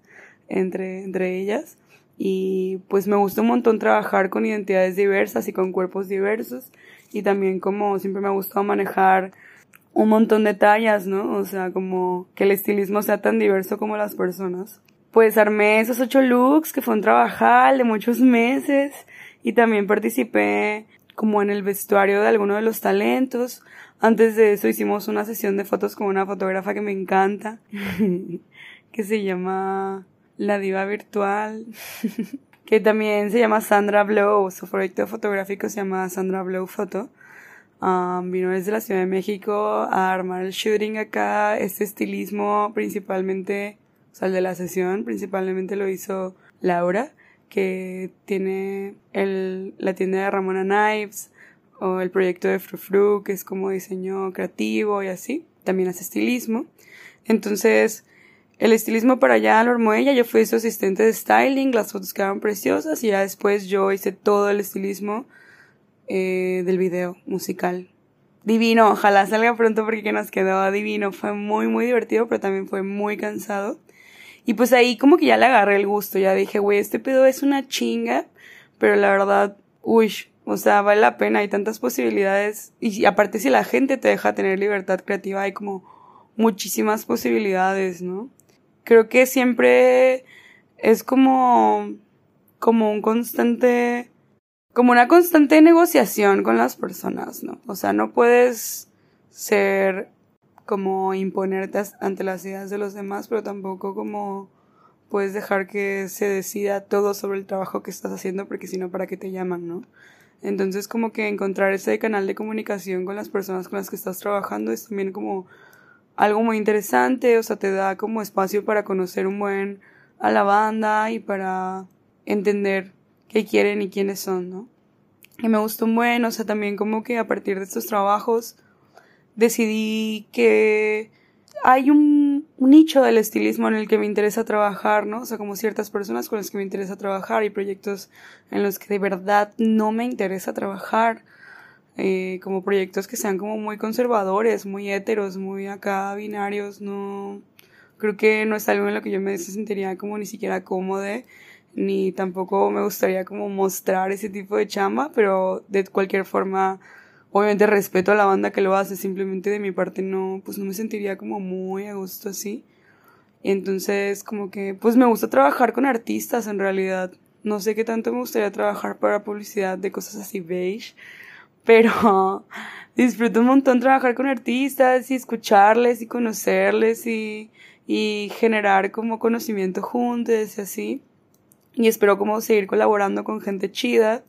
entre, entre ellas. Y pues me gusta un montón trabajar con identidades diversas y con cuerpos diversos. Y también como siempre me ha gustado manejar un montón de tallas, ¿no? O sea, como que el estilismo sea tan diverso como las personas. Pues armé esos ocho looks, que fue un trabajal de muchos meses. Y también participé como en el vestuario de alguno de los talentos. Antes de eso hicimos una sesión de fotos con una fotógrafa que me encanta, que se llama la diva virtual, que también se llama Sandra Blow, su proyecto fotográfico se llama Sandra Blow Photo. Um, vino desde la Ciudad de México a armar el shooting acá, este estilismo principalmente, o sea, el de la sesión, principalmente lo hizo Laura, que tiene el, la tienda de Ramona Knives, o el proyecto de Frufru, que es como diseño creativo y así, también hace estilismo. Entonces, el estilismo para allá lo armó ella, yo fui su asistente de styling, las fotos quedaron preciosas y ya después yo hice todo el estilismo eh, del video musical. Divino, ojalá salga pronto porque nos quedó divino, fue muy muy divertido pero también fue muy cansado. Y pues ahí como que ya le agarré el gusto, ya dije, güey, este pedo es una chinga, pero la verdad, uy, o sea, vale la pena, hay tantas posibilidades y aparte si la gente te deja tener libertad creativa hay como muchísimas posibilidades, ¿no? Creo que siempre es como, como un constante, como una constante negociación con las personas, ¿no? O sea, no puedes ser como imponerte ante las ideas de los demás, pero tampoco como puedes dejar que se decida todo sobre el trabajo que estás haciendo, porque si no, ¿para qué te llaman, no? Entonces, como que encontrar ese canal de comunicación con las personas con las que estás trabajando es también como algo muy interesante, o sea, te da como espacio para conocer un buen a la banda y para entender qué quieren y quiénes son, ¿no? Y me gustó un buen, o sea, también como que a partir de estos trabajos decidí que hay un, nicho del estilismo en el que me interesa trabajar, ¿no? O sea, como ciertas personas con las que me interesa trabajar y proyectos en los que de verdad no me interesa trabajar eh, como proyectos que sean como muy conservadores, muy heteros, muy acá binarios, no, creo que no es algo en lo que yo me sentiría como ni siquiera cómoda, ni tampoco me gustaría como mostrar ese tipo de chamba, pero de cualquier forma, obviamente respeto a la banda que lo hace, simplemente de mi parte no, pues no me sentiría como muy a gusto así. Entonces como que, pues me gusta trabajar con artistas en realidad. No sé qué tanto me gustaría trabajar para publicidad de cosas así beige, pero disfruto un montón trabajar con artistas y escucharles y conocerles y, y generar como conocimiento juntos y así. Y espero como seguir colaborando con gente chida.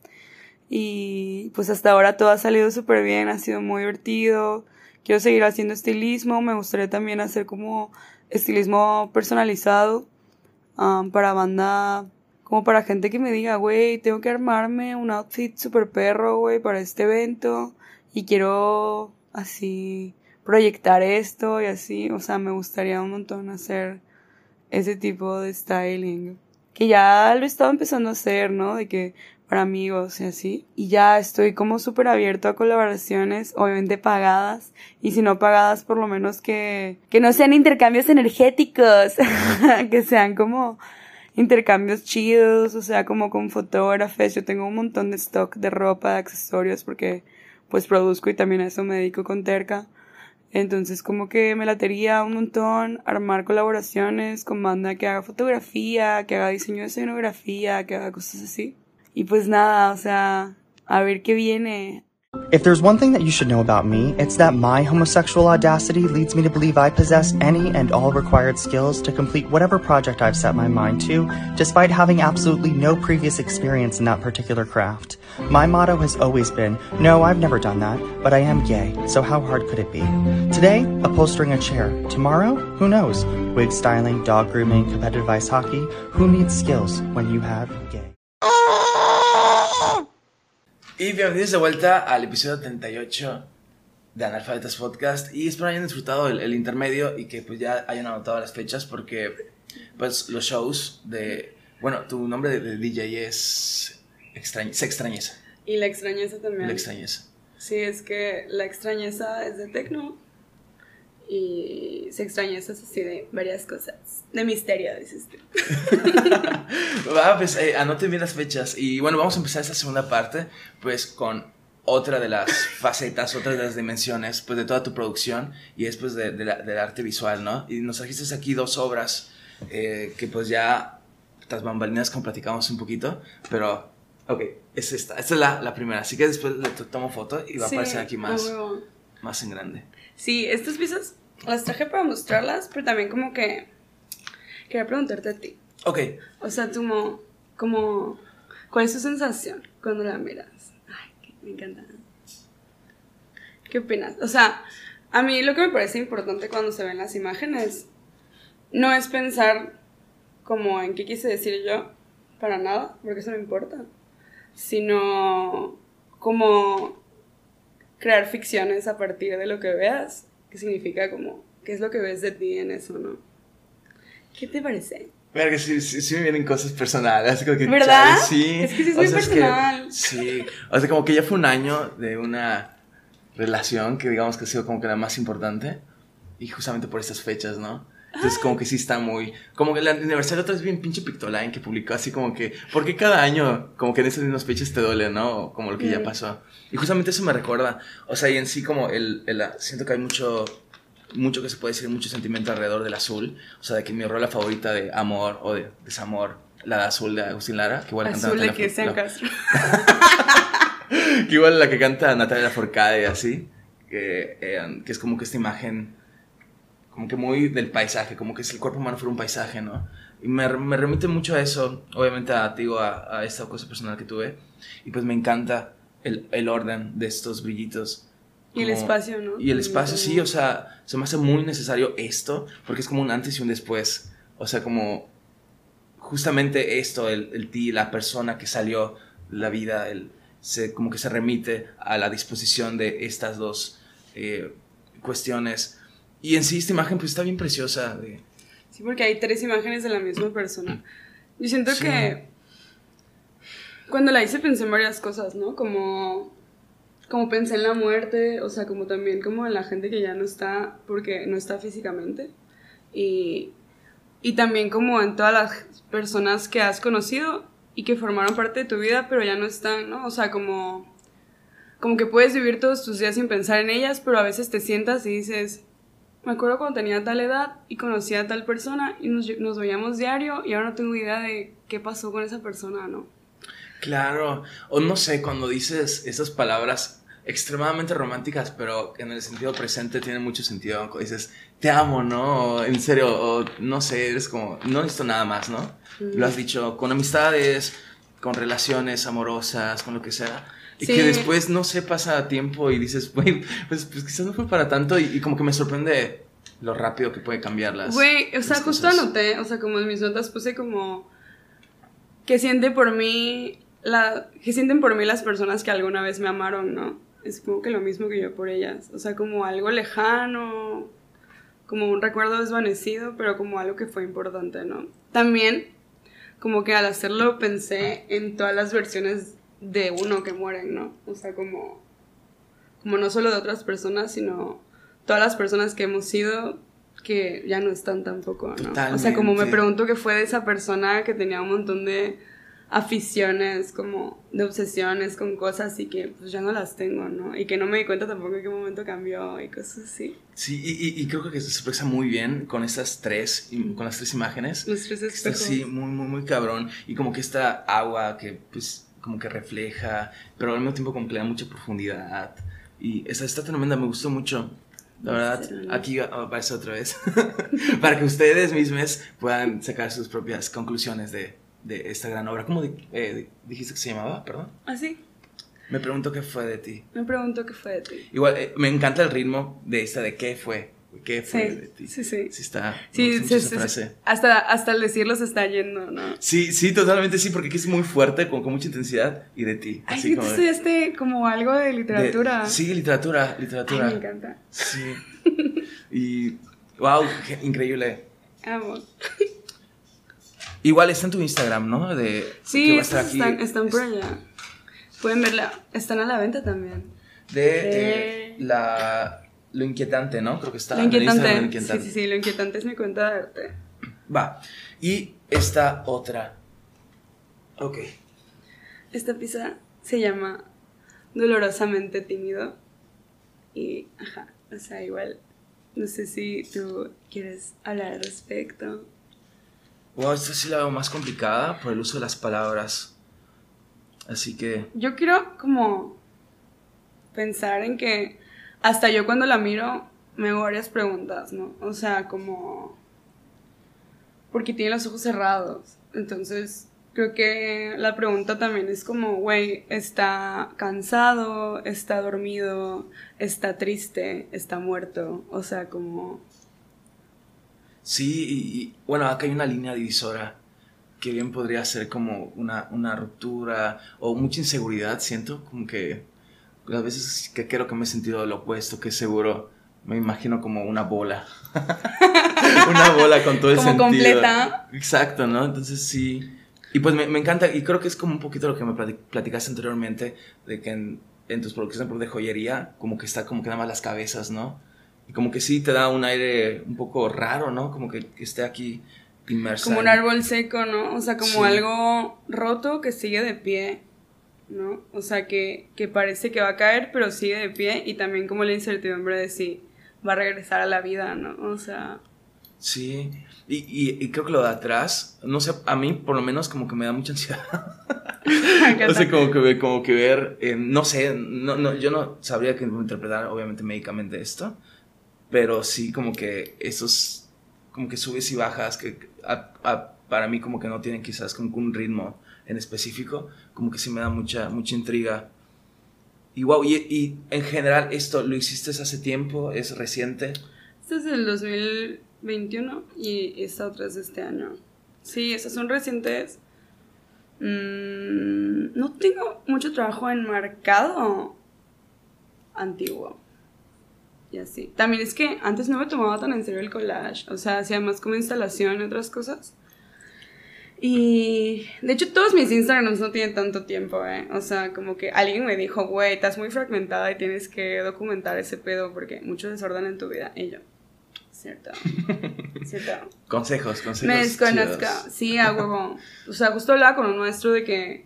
Y pues hasta ahora todo ha salido súper bien, ha sido muy divertido. Quiero seguir haciendo estilismo, me gustaría también hacer como estilismo personalizado um, para banda como para gente que me diga, güey, tengo que armarme un outfit super perro, güey, para este evento y quiero así proyectar esto y así, o sea, me gustaría un montón hacer ese tipo de styling. Que ya lo he estado empezando a hacer, ¿no? De que para amigos y así. Y ya estoy como súper abierto a colaboraciones, obviamente pagadas. Y si no pagadas, por lo menos que, que no sean intercambios energéticos. que sean como intercambios chidos, o sea, como con fotógrafos. Yo tengo un montón de stock de ropa, de accesorios, porque pues produzco y también a eso me dedico con Terca. Entonces como que me latería un montón armar colaboraciones con banda que haga fotografía, que haga diseño de escenografía, que haga cosas así. Y pues nada, o sea, a ver qué viene. If there's one thing that you should know about me, it's that my homosexual audacity leads me to believe I possess any and all required skills to complete whatever project I've set my mind to, despite having absolutely no previous experience in that particular craft. My motto has always been, no, I've never done that, but I am gay, so how hard could it be? Today, upholstering a chair. Tomorrow, who knows? Wig styling, dog grooming, competitive ice hockey. Who needs skills when you have gay? Y bienvenidos de vuelta al episodio 38 de Analfabetas Podcast. Y espero hayan disfrutado el, el, intermedio y que pues ya hayan anotado las fechas porque pues los shows de... Bueno, tu nombre de, de DJ es Se Extrañeza. Y la extrañeza también. La extrañeza. Sí, es que la extrañeza es de tecno y se extrañeza así de varias cosas. De misterio, dices tú. Va, pues eh, anoten bien las fechas. Y bueno, vamos a empezar esta segunda parte, pues con otra de las facetas, otra de las dimensiones, pues de toda tu producción y después de, de la, del arte visual, ¿no? Y nos trajiste aquí dos obras eh, que pues ya, estas bambalinas como platicamos un poquito, pero, ok, es esta, esta es la, la primera, así que después le tomo foto y va Sí, a aparecer aquí más, más en grande. Sí, estas piezas las traje para mostrarlas, pero también como que quería preguntarte a ti. Ok, O sea, tú como, como ¿cuál es tu sensación cuando la miras? Ay, que me encanta. ¿Qué opinas? O sea, a mí lo que me parece importante cuando se ven las imágenes no es pensar como en qué quise decir yo, para nada, porque eso no importa, sino como crear ficciones a partir de lo que veas, que significa como, ¿qué es lo que ves de ti en eso, no? ¿Qué te parece? Verga, sí, sí, sí me vienen cosas personales. como que, ¿Verdad? chale, sí. Es que sí es O muy sea, que- personal. sí. O sea, como que ya fue un año de una relación que digamos que ha sido como que la más importante. Y justamente por estas fechas, ¿no? Entonces, como que sí está muy. Como que el aniversario otra vez bien pinche Pictoline que publicó así como que. ¿Por qué cada año, como que en esas mismas fechas te duele, ¿no? Como lo que ya pasó. Y justamente eso me recuerda. O sea, y en sí, como el. el- siento que hay mucho mucho que se puede decir, mucho sentimiento alrededor del azul. O sea, de que mi rola favorita de amor o de desamor, la de azul de Agustín Lara, que igual canta Azul de que Fur- Castro. que igual la que canta Natalia Forcade, así, que, eh, que es como que esta imagen, como que muy del paisaje, como que si el cuerpo humano fuera un paisaje, ¿no? Y me, me remite mucho a eso, obviamente a, digo, a, a esta cosa personal que tuve, y pues me encanta el, el orden de estos brillitos. Y el como- espacio, ¿no? Y el espacio, sí, o sea, se me hace muy necesario esto, porque es como un antes y un después. O sea, como justamente esto, el, el ti, la persona que salió la vida, el, se, como que se remite a la disposición de estas dos eh, cuestiones. Y en sí esta imagen pues está bien preciosa. De, Sí, porque hay tres imágenes de la misma persona. Yo siento Sí. que cuando la hice pensé en varias cosas, ¿no? Como, como pensé en la muerte, o sea, como también como en la gente que ya no está, porque no está físicamente. Y, y también como en todas las personas que has conocido y que formaron parte de tu vida, pero ya no están, ¿no? O sea, como, como que puedes vivir todos tus días sin pensar en ellas, pero a veces te sientas y dices, me acuerdo cuando tenía tal edad y conocía a tal persona y nos, nos veíamos diario y ahora no tengo idea de qué pasó con esa persona, ¿no? Claro, o no sé, cuando dices esas palabras extremadamente románticas, pero en el sentido presente tienen mucho sentido. Dices, te amo, ¿no? O, en serio, o no sé, eres como, no necesito nada más, ¿no? Lo has dicho con amistades, con relaciones amorosas, con lo que sea. Y Sí. que después, no sé, pasa tiempo y dices, güey, pues, pues quizás no fue para tanto y, y como que me sorprende lo rápido que puede cambiarlas. Güey, o sea, justo cosas. anoté, o sea, como en mis notas puse como que siente por mí, la, que sienten por mí las personas que alguna vez me amaron, ¿no? Es como que lo mismo que yo por ellas, o sea, como algo lejano, como un recuerdo desvanecido, pero como algo que fue importante, ¿no? También, como que al hacerlo pensé en todas las versiones de uno que mueren, ¿no? O sea, como, como no solo de otras personas, sino todas las personas que hemos sido que ya no están tampoco, ¿no? O sea, como me pregunto qué fue de esa persona que tenía un montón de aficiones, como de obsesiones con cosas y que pues ya no las tengo, ¿no? Y que no me di cuenta tampoco en qué momento cambió y cosas así. Sí, y, y- creo que se expresa muy bien con estas tres, con las tres imágenes. Los tres espejos. así, muy, muy, muy cabrón. Y como que esta agua que, pues, como que refleja, pero al mismo tiempo como que le da mucha profundidad. Y esta está tremenda, me gustó mucho. La verdad, aquí aparece otra vez. Para que ustedes mismos puedan sacar sus propias conclusiones de, de esta gran obra. ¿Cómo eh, dijiste que se llamaba? Perdón. ¿Ah, sí? Me pregunto qué fue de ti. Me pregunto qué fue de ti. Igual, eh, me encanta el ritmo de esta de qué fue. ¿Qué fue de ti? Sí, sí. Sí, está. Sí, sí, sí, Hasta, hasta el decirlo se está yendo, ¿no? Sí, sí, totalmente sí, porque aquí es muy fuerte, con, con mucha intensidad y de ti. Ay, sí, tú estudiaste como algo de literatura. sí, literatura, literatura. me encanta. Sí. y. ¡Wow! increíble. Amo. Igual está en tu Instagram, ¿no? De, sí, va a estar aquí. Están, están por allá. Pueden verla. Están a la venta también. De, la lo inquietante, ¿no? Creo que está. Lo inquietante. Lo inquietante. Sí, sí, sí, lo inquietante es mi cuenta de arte. Va. Y esta otra. Ok. Esta pieza se llama Dolorosamente Tímido. Y, ajá, o sea, igual. No sé si tú quieres hablar al respecto. Wow, esta sí la veo más complicada por el uso de las palabras. Así que. Yo quiero como pensar en que hasta yo cuando la miro me hago varias preguntas, ¿no? O sea, como... Porque tiene los ojos cerrados. Entonces, creo que la pregunta también es como, güey, está cansado, está dormido, está triste, está muerto. O sea, como... Sí, y, bueno, acá hay una línea divisora que bien podría ser como una, una ruptura o mucha inseguridad, siento, como que las veces que creo que me he sentido lo opuesto, que seguro me imagino como una bola. una bola con todo el como completa. Exacto, ¿no? Entonces sí. Y pues me, encanta, y creo que es como un poquito lo que me platicaste anteriormente, de que en, tus producciones de joyería, como que está como que nada más las cabezas, ¿no? Y como que sí te da un aire un poco raro, ¿no? Como que, esté aquí inmerso. Como un árbol seco, ¿no? O sea, como algo roto que sigue de pie. ¿no? O sea, que, que parece que va a caer, pero sigue de pie y también como la incertidumbre de si va a regresar a la vida, ¿no? O sea... Sí, y, y, creo que lo de atrás, no sé, a mí por lo menos como que me da mucha ansiedad. o sea, como que, como que ver, eh, no sé, no, no, yo no sabría que interpretar obviamente médicamente esto, pero sí como que esos, como que subes y bajas, que para mí como que no tienen quizás como un ritmo en específico, como que sí me da mucha, mucha intriga. Y wow, y, en general esto, ¿lo hiciste hace tiempo? ¿Es reciente? Este es del 2021 y esta otra es este año. Sí, esas son recientes. Mm, no tengo mucho trabajo enmarcado antiguo. Y así. También es que antes no me tomaba tan en serio el collage. O sea, hacía más como instalación y otras cosas. Y de hecho todos mis Instagrams no tienen tanto tiempo, ¿eh? O sea, como que alguien me dijo, güey, estás muy fragmentada y tienes que documentar ese pedo porque mucho desorden en tu vida. Y yo, cierto, cierto. Consejos, consejos. Me desconozco, sí, a huevo. O sea, justo hablaba con un maestro de que,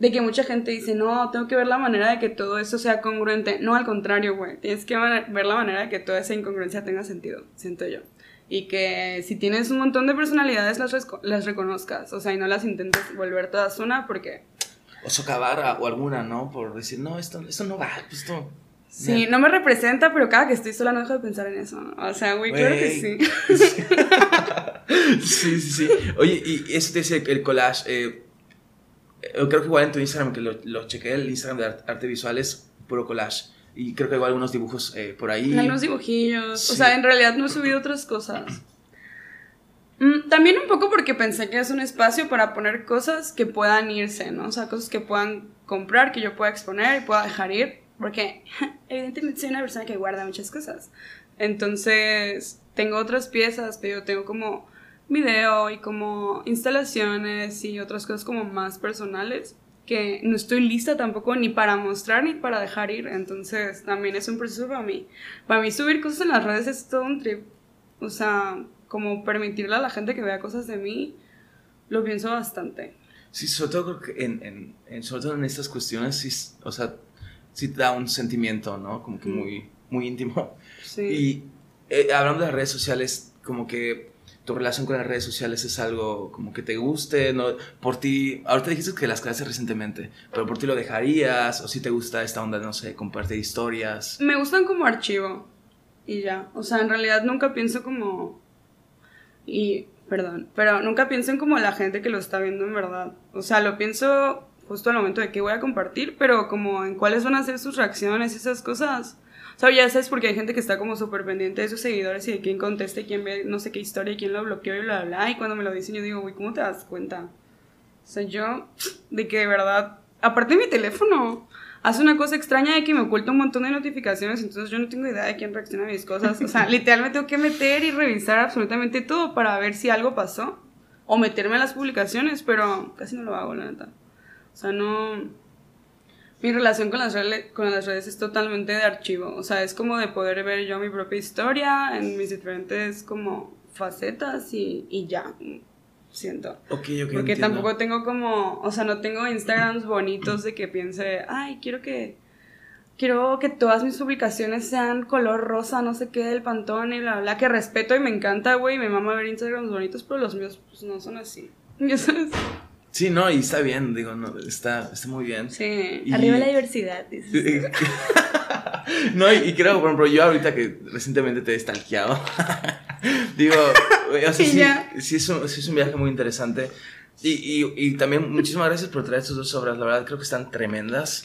de que mucha gente dice, no, tengo que ver la manera de que todo eso sea congruente. No, al contrario, güey, tienes que ver la manera de que toda esa incongruencia tenga sentido, siento yo y que si tienes un montón de personalidades las, las reconozcas, o sea, y no las intentes volver todas una porque... O socavar o alguna, ¿no? Por decir, no, esto, esto no va, pues esto... Sí, no me representa, pero cada que estoy sola no dejo de pensar en eso. O sea, güey, claro que sí. sí, sí, sí. Oye, y eso te dice el collage. Eh, eh, creo que igual en tu Instagram, que lo, lo chequé, el Instagram de arte, visual es puro collage. Y creo que hay algunos dibujos eh, por ahí. Algunos dibujillos. O sea, en realidad no he subido otras cosas. Mm, también un poco porque pensé que es un espacio para poner cosas que puedan irse, ¿no? O sea, cosas que puedan comprar, que yo pueda exponer y pueda dejar ir. Porque evidentemente soy una persona que guarda muchas cosas. Entonces, tengo otras piezas, pero tengo como video y como instalaciones y otras cosas como más personales que no estoy lista tampoco ni para mostrar ni para dejar ir. Entonces también es un proceso para mí. Para mí subir cosas en las redes es todo un trip. O sea, como permitirle a la gente que vea cosas de mí, lo pienso bastante. Sí, sobre todo creo que en, en, sobre todo en estas cuestiones, sí, o sea, sí te da un sentimiento, ¿no? Como que muy, muy íntimo. Sí. Y eh, hablando de las redes sociales, como que tu relación con las redes sociales es algo como que te guste, ¿no? Por ti, ahorita dijiste que las clases recientemente, pero por ti lo dejarías, o si te gusta esta onda, no sé, compartir historias. Me gustan como archivo y ya. O sea, en realidad nunca pienso como... Y, perdón, pero nunca pienso en como la gente que lo está viendo en verdad. O sea, lo pienso justo al momento de que voy a compartir, pero como en cuáles van a ser sus reacciones, esas cosas. O sea, ya sabes porque hay gente que está como súper pendiente de sus seguidores y de quién conteste, quién ve no sé qué historia, quién lo bloqueó y bla, bla, bla. Y cuando me lo dicen yo digo, güey, ¿cómo te das cuenta? O sea, yo, de que de verdad, aparte de mi teléfono, hace una cosa extraña de que me oculta un montón de notificaciones, entonces yo no tengo idea de quién reacciona a mis cosas. O sea, literalmente tengo que meter y revisar absolutamente todo para ver si algo pasó. O meterme a las publicaciones, pero casi no lo hago, la neta. O sea, no... Mi relación con las, redes, con las redes es totalmente de archivo. O sea, es como de poder ver yo mi propia historia en mis diferentes como facetas y, y ya siento. Ok, ok. Porque entiendo. tampoco tengo como, o sea, no tengo Instagrams bonitos de que piense, ay, quiero que, quiero que todas mis publicaciones sean color rosa, no sé qué, del pantón y bla, bla, que respeto y me encanta, güey, me mama ver Instagrams bonitos, pero los míos, pues, no son así. Ya sabes. Sí, no, y está bien, digo, no, está, está muy bien. Sí. Y- Arriba la diversidad, dices. no, y, y creo, por ejemplo, yo ahorita que recientemente te he stalkeado, digo, o sea, sí, sí, es un, sí es un viaje muy interesante. Y, y, y también muchísimas gracias por traer estas dos obras, la verdad creo que están tremendas.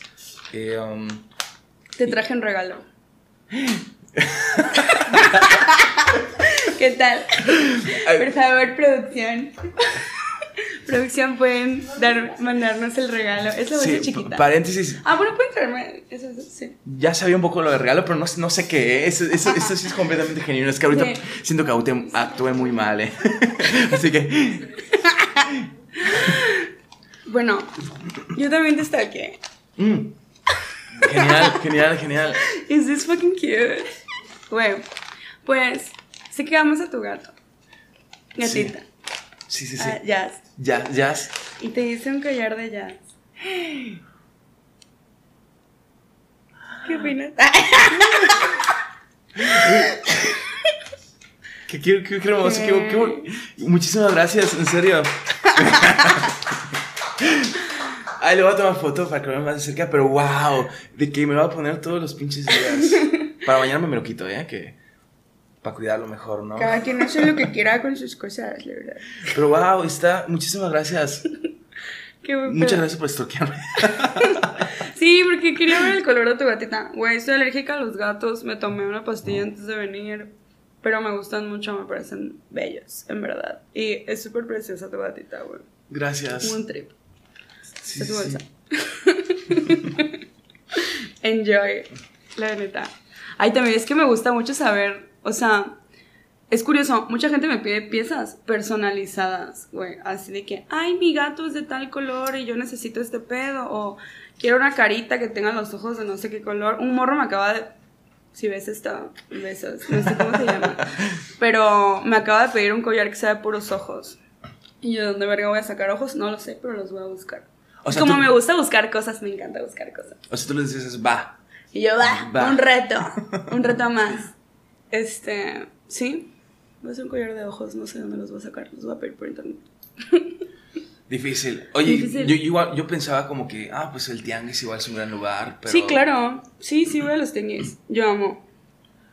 Eh, um, Te traje un regalo. ¿Qué tal? Por favor, producción. producción, pueden dar, mandarnos el regalo. Es la bolsa sí, chiquita. paréntesis, Ah, bueno, pueden traerme. Eso, eso, sí. ya sabía un poco lo de regalo, pero no, no sé qué es. Eso, eso sí es completamente genuino. Es que ahorita Sí. siento que actué, actué muy mal, ¿eh? Así que, Bueno, yo también te stalkeé. mm, genial, genial, genial. Is this fucking cute? Bueno, pues, sé que amas a tu gato. Gatita. Sí, sí, sí. Ah, jazz. Ya. Y te hice un collar de jazz. ¿Qué opinas? Qué, qué, qué, qué hermoso, Muchísimas gracias, en serio. Ay, le voy a tomar foto para que lo vean más de cerca, pero wow, de que me lo voy a poner todos los pinches días. Para mañana me lo quito, ¿eh? Que, para cuidarlo mejor, ¿no? Cada quien hace lo que quiera con sus cosas, la verdad. Pero wow, está, muchísimas gracias. Qué Muchas gracias por stalkearme. Sí, porque quería ver el color de tu gatita. Güey, estoy alérgica a los gatos. Me tomé una pastilla antes de venir. Pero me gustan mucho, me parecen bellos, en verdad. Y es súper preciosa tu gatita, güey. Gracias. Un trip. Sí, Es tu bolsa. sí. Enjoy, la neta. Ay, también es que me gusta mucho saber, o sea, es curioso, mucha gente me pide piezas personalizadas, güey, así de que, ay, mi gato es de tal color y yo necesito este pedo, o quiero una carita que tenga los ojos de no sé qué color. Un morro me acaba de, si ves esta, besos, no sé cómo se llama, pero me acaba de pedir un collar que sea de puros ojos. Y yo, ¿dónde verga voy a sacar ojos? No lo sé, pero los voy a buscar. O sea, como tú- me gusta buscar cosas, me encanta buscar cosas. O sea, tú le dices, va. Y yo, va, Va. un reto, un reto más. Este, sí, voy a hacer un collar de ojos, no sé dónde los voy a sacar, los voy a pedir por internet. Difícil. Oye, Difícil. Yo, yo yo pensaba como que, ah, pues el tianguis igual es un gran lugar, pero... Sí, claro, sí, sí voy a los tenis, yo amo,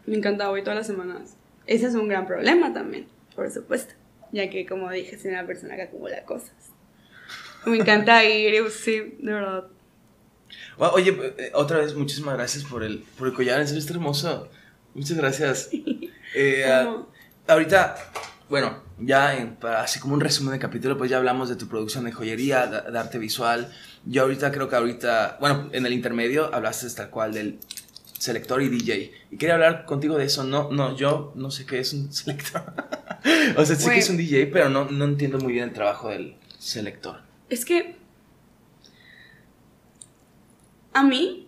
me encanta, voy todas las semanas. Ese es un gran problema también, por supuesto, ya que como dije, soy una persona que acumula cosas. Me encanta ir, y, sí, de verdad. Oye, eh, otra vez, muchísimas gracias por el, por el collar, en serio está hermoso. Muchas gracias. Eh, ah, ahorita, bueno, ya en- para así como un resumen de capítulo, pues ya hablamos de tu producción de joyería, de, de arte visual. Yo ahorita creo que ahorita, bueno, en el intermedio hablaste tal cual del selector y DJ. Y quería hablar contigo de eso. No, no, yo no sé qué es un selector. o sea, sé que es un DJ, pero no, no entiendo muy bien el trabajo del selector. Es que a mí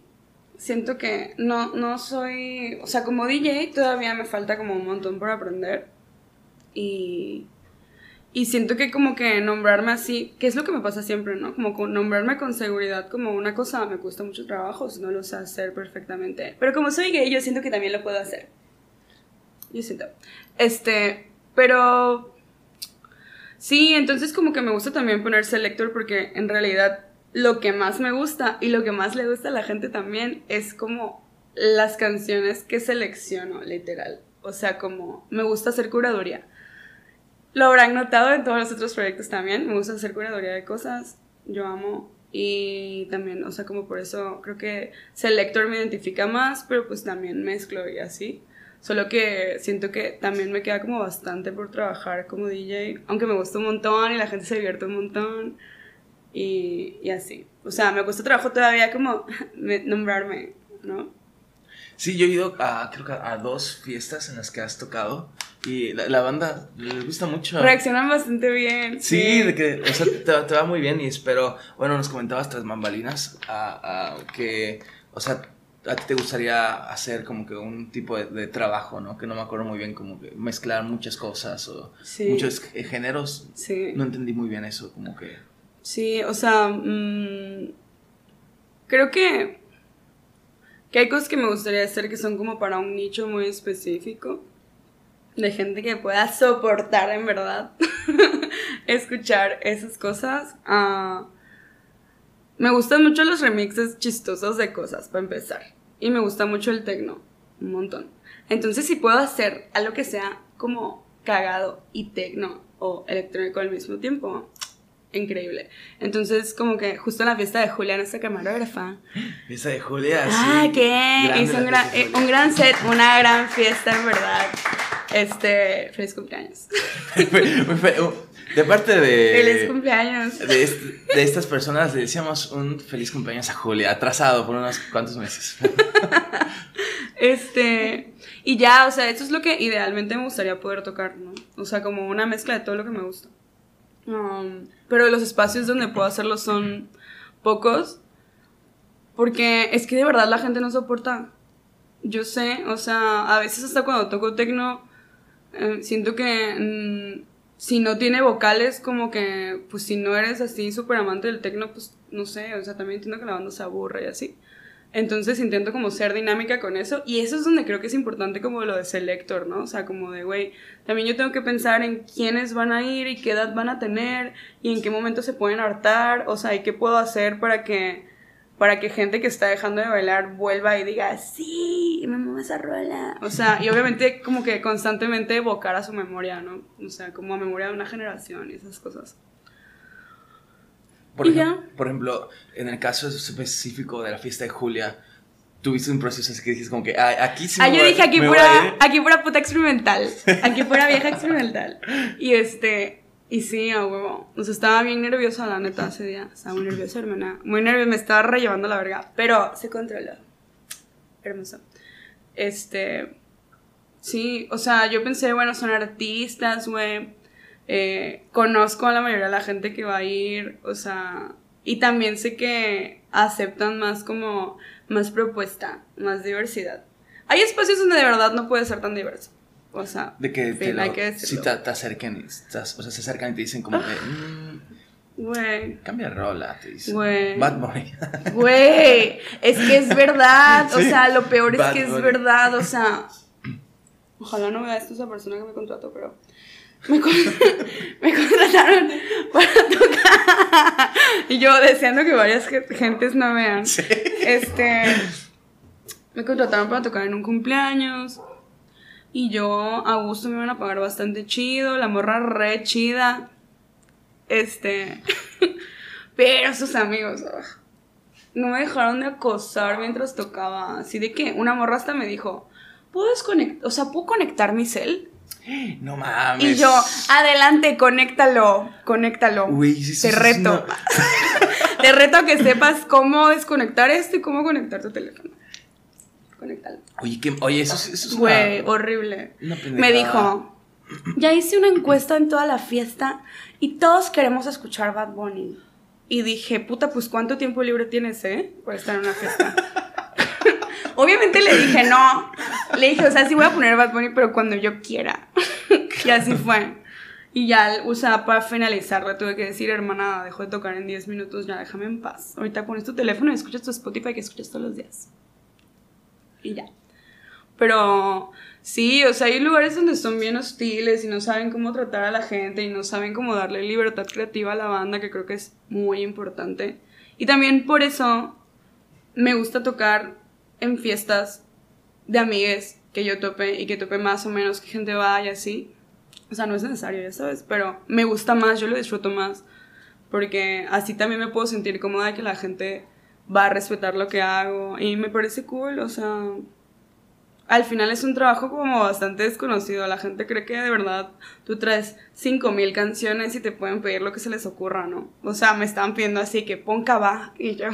siento que no, no soy, o sea, como DJ todavía me falta como un montón por aprender y, y siento que como que nombrarme así, que es lo que me pasa siempre, ¿no? Como con- nombrarme con seguridad como una cosa me cuesta mucho trabajo, si no lo sé hacer perfectamente. Pero como soy gay, yo siento que también lo puedo hacer. Yo siento. Este, pero Sí, entonces como que me gusta también poner selector porque en realidad lo que más me gusta y lo que más le gusta a la gente también es como las canciones que selecciono, literal. O sea, como me gusta hacer curaduría. Lo habrán notado en todos los otros proyectos también. Me gusta hacer curaduría de cosas. Yo amo. Y también, o sea, como por eso creo que Selector me identifica más, pero pues también mezclo y así. Solo que siento que también me queda como bastante por trabajar como DJ, aunque me gusta un montón y la gente se divierte un montón y, y así. O sea, me cuesta trabajo todavía como nombrarme, ¿no? Sí, yo he ido a, creo que a dos fiestas en las que has tocado y la, banda les gusta mucho. Reaccionan bastante bien. Sí, de que, o sea, te, te, va muy bien y espero, bueno, nos comentabas tras mambalinas a, a que, o sea, a ti te gustaría hacer como que un tipo de, trabajo, ¿no? Que no me acuerdo muy bien, como que mezclar muchas cosas o muchos géneros. Sí. No entendí muy bien eso, como que... Sí, o sea, mm, creo que, que hay cosas que me gustaría hacer que son como para un nicho muy específico, de gente que pueda soportar en verdad escuchar esas cosas. Uh, me gustan mucho los remixes chistosos de cosas, para empezar. Y me gusta mucho el techno, un montón. Entonces, si puedo hacer algo que sea como cagado y techno o electrónico al mismo tiempo, increíble. Entonces, como que justo en la fiesta de Julia, nuestra camarógrafa. Fiesta de Julia, sí. Ah, ¿qué? Hizo un gran, eh, un gran set, una gran fiesta, en verdad. Este, feliz cumpleaños. De parte de. Feliz cumpleaños. De, estas personas le decíamos un feliz cumpleaños a Julia, atrasado por unos cuantos meses. este. Y ya, o sea, eso es lo que idealmente me gustaría poder tocar, ¿no? O sea, como una mezcla de todo lo que me gusta. Um, pero los espacios donde puedo hacerlo son pocos. Porque es que de verdad la gente no soporta. Yo sé, o sea, a veces hasta cuando toco tecno, eh, siento que. Mm, si no tiene vocales, como que, pues si no eres así súper amante del tecno, pues no sé, o sea, también entiendo que la banda se aburre y así. Entonces intento como ser dinámica con eso y eso es donde creo que es importante como lo de selector, ¿no? O sea, como de, güey, también yo tengo que pensar en quiénes van a ir y qué edad van a tener y en qué momento se pueden hartar, o sea, y qué puedo hacer para que para que gente que está dejando de bailar vuelva y diga, sí, me mama esa rola. O sea, y obviamente como que constantemente evocar a su memoria, ¿no? O sea, como a memoria de una generación y esas cosas. Por, ejemplo, por ejemplo, en el caso específico de la fiesta de Julia, tuviste un proceso así que dices como que ah, aquí sí ah, yo dije aquí pura, aquí pura puta experimental, aquí pura vieja experimental. Y este, y sí, a huevo. O sea, estaba bien nerviosa, la neta, ese día. Estaba muy nerviosa, hermana. Muy nerviosa, me estaba rellevando la verga. Pero se controló. Hermoso. Este. Sí, o sea, yo pensé, bueno, son artistas, güey. Eh, conozco a la mayoría de la gente que va a ir, o sea. Y también sé que aceptan más como. Más propuesta, más diversidad. Hay espacios donde de verdad no puede ser tan diverso. O sea, de que, te si te, acerquen, o sea, se acercan y te dicen como que, mm, Güey. Cambia rola, te dicen. Güey. Bad Boy. Güey. Es que es verdad. O sea, lo peor es que es verdad. O sea. Ojalá no vea esto esa persona que me contrató, pero. Me, me contrataron para tocar. y yo deseando que varias gentes no vean. Este. Me contrataron para tocar en un cumpleaños. Y yo, a gusto me iban a pagar bastante chido, la morra re chida. Este. Pero sus amigos, no me dejaron de acosar mientras tocaba. Así de que una morra hasta me dijo, ¿puedo desconectar? O sea, ¿puedo conectar mi cel? No mames. Y yo, adelante, conéctalo, conéctalo. Uy, sí, Te reto. Te reto a que sepas cómo desconectar esto y cómo conectar tu teléfono. Oye, oye eso, es Güey, horrible. Me dijo, ya hice una encuesta en toda la fiesta y todos queremos escuchar Bad Bunny. Y dije, puta, pues ¿cuánto tiempo libre tienes, eh? Por estar en una fiesta. Obviamente le dije, no. Le dije, o sea, sí voy a poner Bad Bunny, pero cuando yo quiera. y así fue. Y ya, o sea, para finalizar, le tuve que decir, hermana, dejo de tocar en 10 minutos, ya déjame en paz. Ahorita pones tu teléfono y escuchas tu Spotify que escuchas todos los días y ya. Pero sí, o sea, hay lugares donde son bien hostiles y no saben cómo tratar a la gente y no saben cómo darle libertad creativa a la banda, que creo que es muy importante. Y también por eso me gusta tocar en fiestas de amigues que yo tope y que tope más o menos que gente vaya así. O sea, no es necesario, ya sabes, pero me gusta más, yo lo disfruto más, porque así también me puedo sentir cómoda que la gente va a respetar lo que hago y me parece cool, o sea, al final es un trabajo como bastante desconocido. La gente cree que de verdad tú traes 5000 canciones y te pueden pedir lo que se les ocurra, ¿no? O sea, me estaban pidiendo así que pon va y yo,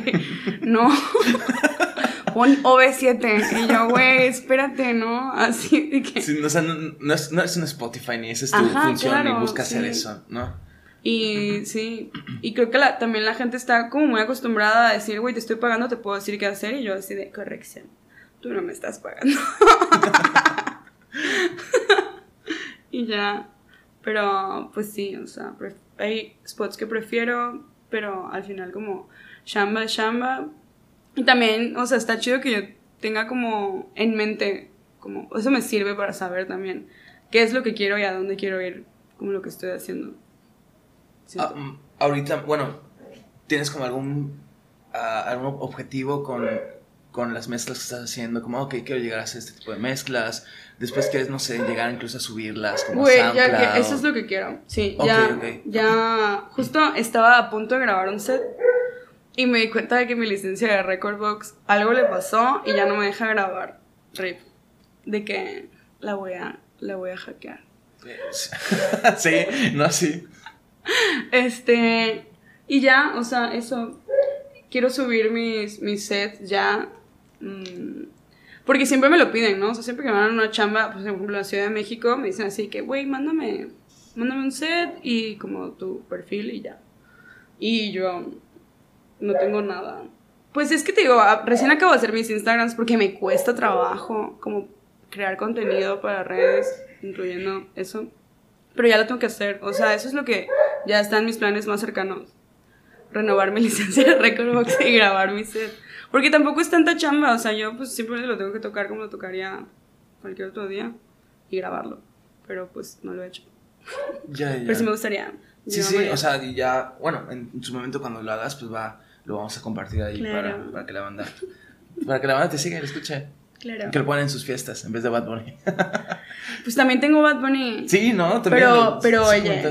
no, pon OV7 y yo, güey, espérate, ¿no? Así de que... Sí, o sea, no, es, no, es, un Spotify ni esa es tu función ni busca hacer eso, ¿no? Y sí, y creo que la, también la gente está como muy acostumbrada a decir, güey, te estoy pagando, te puedo decir qué hacer y yo así de corrección tú no me estás pagando. y ya, pero pues sí, o sea, hay spots que prefiero, pero al final como shamba, shamba. Y también, o sea, está chido que yo tenga como en mente, como, eso me sirve para saber también qué es lo que quiero y a dónde quiero ir, como lo que estoy haciendo. Ah, mm, ahorita, bueno, ¿tienes como algún, ah, algún objetivo con con las mezclas que estás haciendo, como, ok, quiero llegar a hacer este tipo de mezclas, después quieres, no sé, llegar incluso a subirlas como Güey, ya que eso es lo que quiero, sí, ya, ya, justo estaba a punto de grabar un set y me di cuenta de que mi licencia de Recordbox algo le pasó y ya no me deja grabar, rip, de que la voy a, la voy a hackear. sí, no así. Este, y ya, o sea, eso, quiero subir mis, mis sets ya Mm, porque siempre me lo piden, ¿no? O sea, siempre que me dan una chamba, por ejemplo, en la Ciudad de México, me dicen así que, güey, mándame, mándame un set y como tu perfil y ya. Y yo no tengo nada. Pues es que te digo, recién acabo de hacer mis Instagrams porque me cuesta trabajo como crear contenido para redes, incluyendo eso. Pero ya lo tengo que hacer. O sea, eso es lo que ya está en mis planes más cercanos. Renovar mi licencia de Recordbox y grabar mi set. Porque tampoco es tanta chamba, o sea, yo pues siempre lo tengo que tocar como lo tocaría cualquier otro día y grabarlo. Pero pues no lo he hecho. Ya, ya. Pero sí me gustaría. Sí, sí, o sea, y ya, bueno, en su momento cuando lo hagas, pues va, lo vamos a compartir ahí para, para, que la banda, para que la banda te siga y lo escuche. Claro. Que lo ponen en sus fiestas en vez de Bad Bunny. pues también tengo Bad Bunny. Sí, ¿no? También pero, pero oye.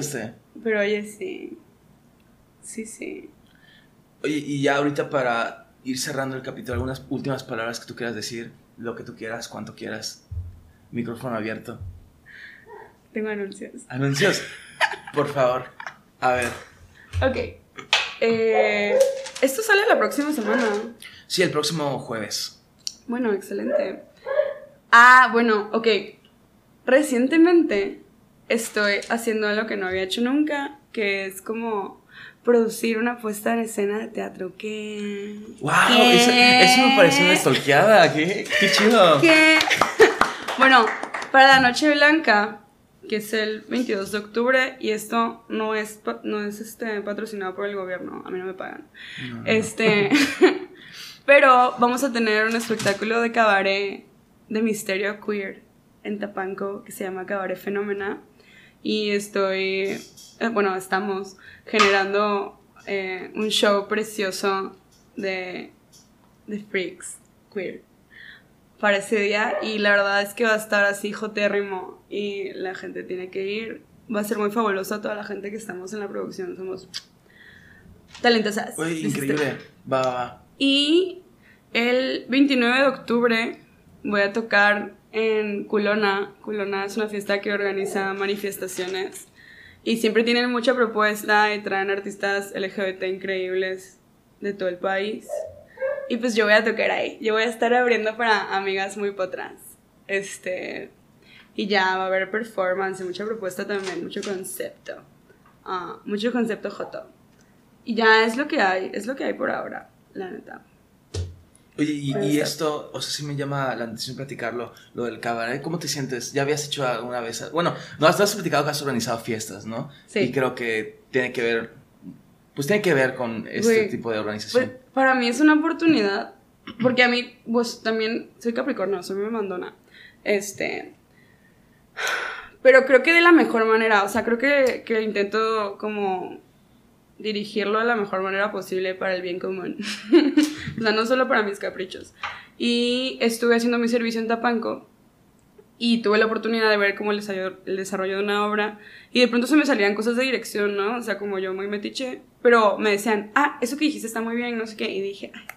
Pero oye, sí. Sí, sí. Oye, y ya ahorita para ir cerrando el capítulo, algunas últimas palabras que tú quieras decir, lo que tú quieras, cuanto quieras. Micrófono abierto. Tengo anuncios. Anuncios. Por favor. A ver. Ok. Eh, esto sale la próxima semana. Sí, el próximo jueves. Bueno, excelente. Ah, bueno, ok. Recientemente estoy haciendo algo que no había hecho nunca, que es como producir una puesta en escena de teatro. ¿Qué? ¡Wow! Eso, me parece una estolqueada. ¿Qué? ¡Qué chido! ¿Qué? bueno, para la Noche Blanca, que es el 22 de octubre, y esto no es, no es este, patrocinado por el gobierno, a mí no me pagan. Este. pero vamos a tener un espectáculo de cabaret de misterio queer en Tapanco que se llama Cabaret Fenómena. Y estoy eh, bueno, estamos generando eh, un show precioso de, de freaks queer para ese día y la verdad es que va a estar así jotérrimo y la gente tiene que ir. Va a ser muy fabuloso a toda la gente que estamos en la producción. Somos talentosas. Uy, increíble. Va, va, va. Y el 29 de octubre voy a tocar en Culona. Culona es una fiesta que organiza manifestaciones y siempre tienen mucha propuesta y traen artistas LGBT increíbles de todo el país. Y pues yo voy a tocar ahí. Yo voy a estar abriendo para amigas muy potras. Este. Y ya va a haber performance, mucha propuesta también, mucho concepto. Uh, mucho concepto joto. Y ya es lo que hay, es lo que hay por ahora, la neta. Oye, y, esto, o sea, sí me llama la atención platicarlo, lo del cabaret. ¿Cómo te sientes? ¿Ya habías hecho alguna vez? Bueno, no, has platicado que has organizado fiestas, ¿no? Sí. Y creo que tiene que ver, pues tiene que ver con este tipo de organización. Pues, para mí es una oportunidad porque a mí, pues también soy Capricornio, soy muy mandona. Este. Pero creo que de la mejor manera, o sea, creo que, que intento como dirigirlo de la mejor manera posible para el bien común. o sea, no solo para mis caprichos. Y estuve haciendo mi servicio en Tapanco y tuve la oportunidad de ver cómo el desarrollo, el desarrollo de una obra y de pronto se me salían cosas de dirección, ¿no? O sea, como yo muy metiche, pero me decían, ah, eso que dijiste está muy bien, no sé qué, y dije, ay,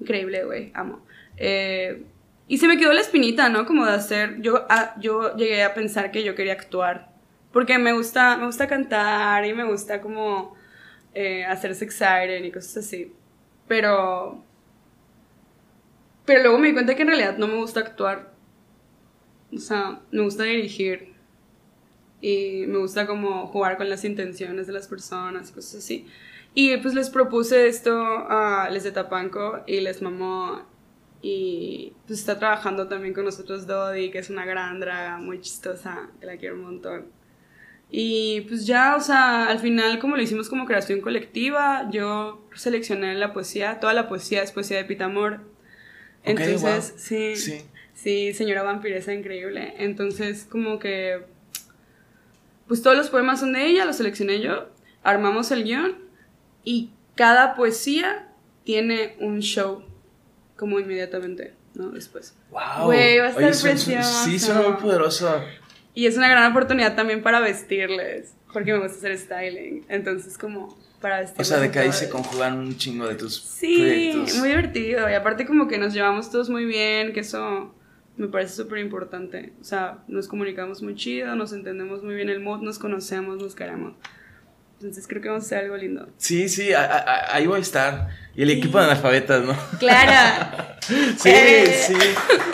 increíble, güey, amo. Eh, y se me quedó la espinita, ¿no? Como de hacer, yo, ah, yo llegué a pensar que yo quería actuar, porque me gusta, me gusta cantar y me gusta como eh, hacer sex y cosas así, pero... Pero luego me di cuenta que en realidad no me gusta actuar. O sea, me gusta dirigir. Y me gusta como jugar con las intenciones de las personas cosas así. Y pues les propuse esto a Les de Tapanco y les mamó. Y pues está trabajando también con nosotros Dodi, que es una gran draga, muy chistosa, que la quiero un montón. Y pues ya, o sea, al final como lo hicimos como creación colectiva, yo seleccioné la poesía, toda la poesía es poesía de Pitamor. Entonces, sí, sí, sí, señora vampiresa increíble. Entonces, como que, pues todos los poemas son de ella, los seleccioné yo, armamos el guion y cada poesía tiene un show, como inmediatamente, ¿no? Después. ¡Wow! Güey, va a estar Oye, son- son- precioso. Sí, suena muy poderoso. Y es una gran oportunidad también para vestirles, porque me gusta hacer styling. Entonces, como para O sea, de que ahí se conjugan un chingo de tus Sí, proyectos. muy divertido. Y aparte, como que nos llevamos todos muy bien, que eso me parece súper importante. O sea, nos comunicamos muy chido, nos entendemos muy bien el mood, nos conocemos, nos queremos. Entonces, creo que vamos a hacer algo lindo. Sí, sí, a- a- ahí voy a estar. Y el equipo de analfabetas, ¿no? ¡Clara! Sí, Eh. sí.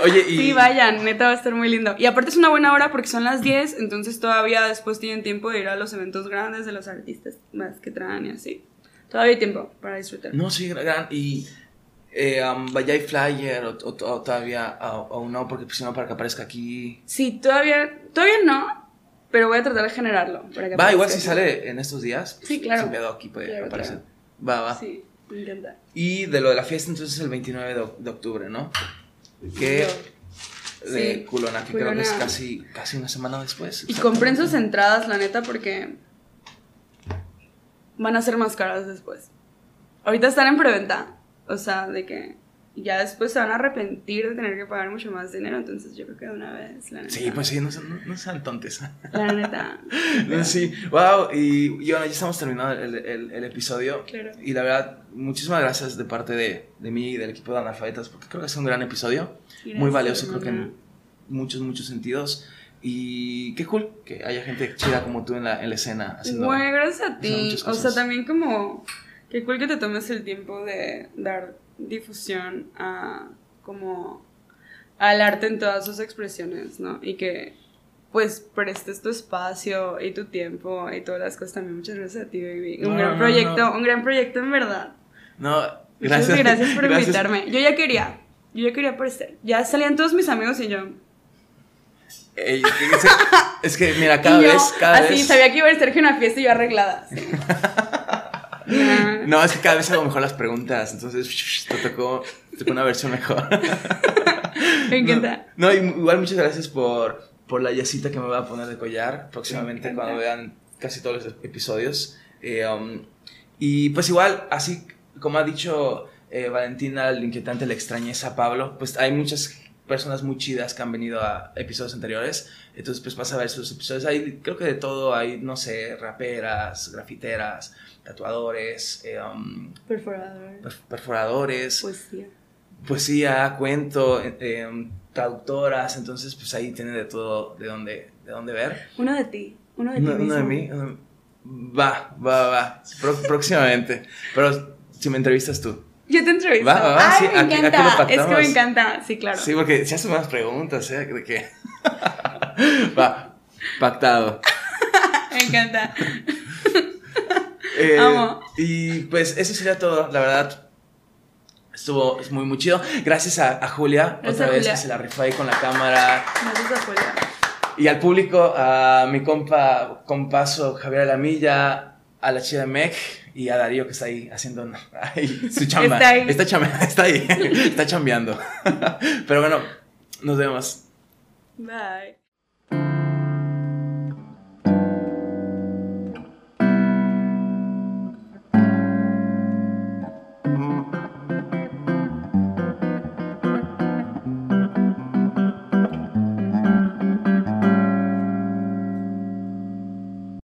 Oye, y. Sí, vayan, neta va a estar muy lindo. Y aparte es una buena hora porque son las 10, entonces todavía después tienen tiempo de ir a los eventos grandes de los artistas más que traen y así. Todavía hay tiempo para disfrutar. No, sí, gran. Y. Eh, um, vaya hay flyer o, o- o todavía no, porque pues, si no, para que aparezca aquí. Sí, todavía, todavía no, pero voy a tratar de generarlo. para que Va, igual si sale en estos días. Sí, claro. Sin aquí puede Claro, aparecer. Va, va. Sí, me encanta. Y de lo de la fiesta, entonces el 29 de, de octubre, ¿no? Que. De Culona, que creo que es casi, casi una semana después. Y compren sus entradas, la neta, porque van a ser más caras después. Ahorita están en preventa, o sea, de que ya después se van a arrepentir de tener que pagar mucho más dinero, entonces yo creo que de una vez, la neta. Sí, pues sí, no, no, no sean tontes. La neta. No, sí, wow, y, y bueno, ya estamos terminando el, el- el episodio. Claro. Y la verdad, muchísimas gracias de parte de, de mí y del equipo de analfabetas, porque creo que es un gran episodio, muy Gracias, valioso, creo que en muchos, muchos sentidos. Y qué cool que haya gente chida como tú en la, en la escena. Haciendo, Bueno, gracias a ti. O sea, también como, qué cool que te tomes el tiempo de dar difusión a, como, al arte en todas sus expresiones, ¿no? Y que, pues, prestes tu espacio y tu tiempo y todas las cosas también. Muchas gracias a ti, baby. Un No, gran no, proyecto, no. un gran proyecto en verdad. No, Muchas gracias. gracias por gracias. invitarme. Yo ya quería, yo ya quería aparecer. Ya salían todos mis amigos y yo. Es, que, es que, mira, cada y yo, vez, cada así, vez. sabía que iba a Sergio a una fiesta y yo arreglada. sí. No, es que cada vez hago mejor las preguntas, entonces te tocó, te tocó una versión mejor. Me encanta. No, y igual muchas gracias por, por la yacita que me va a poner de collar próximamente cuando vean casi todos los episodios. Eh, um, y pues igual, así como ha dicho eh, Valentina, el inquietante, la extrañeza Pablo, pues hay muchas personas muy chidas que han venido a episodios anteriores. Entonces pues vas a ver sus episodios. Hay, creo que de todo, hay, no sé, raperas, grafiteras, tatuadores, eh, um, Perforador. per- perforadores Poesía. poesía, cuento, eh, eh, traductoras, entonces pues ahí tienen de todo de dónde, de dónde ver. Uno de ti. Uno de Uno, ti. uno de mí, uno- va, va, va, próximamente, pero si me entrevistas tú. Yo te entrevisto. Va, va, va, Ay, sí, me aquí- aquí lo encanta. es que me encanta. Sí, claro. Sí, porque se hacen más preguntas, ¿eh? De que... va, pactado. Me encanta. Eh, Amo. Y pues eso sería todo, la verdad. Estuvo muy, muy chido. Gracias a, a Julia, Gracias otra a vez Julia. que se la rifó ahí con la cámara. Gracias a Julia. Y al público, a mi compa, compaso Javier Alamilla, a la chida Meg y a Darío que está ahí haciendo ahí, su chamba. Está ahí. Está, chamba- está ahí. está chambeando. Pero bueno, nos vemos. Bye.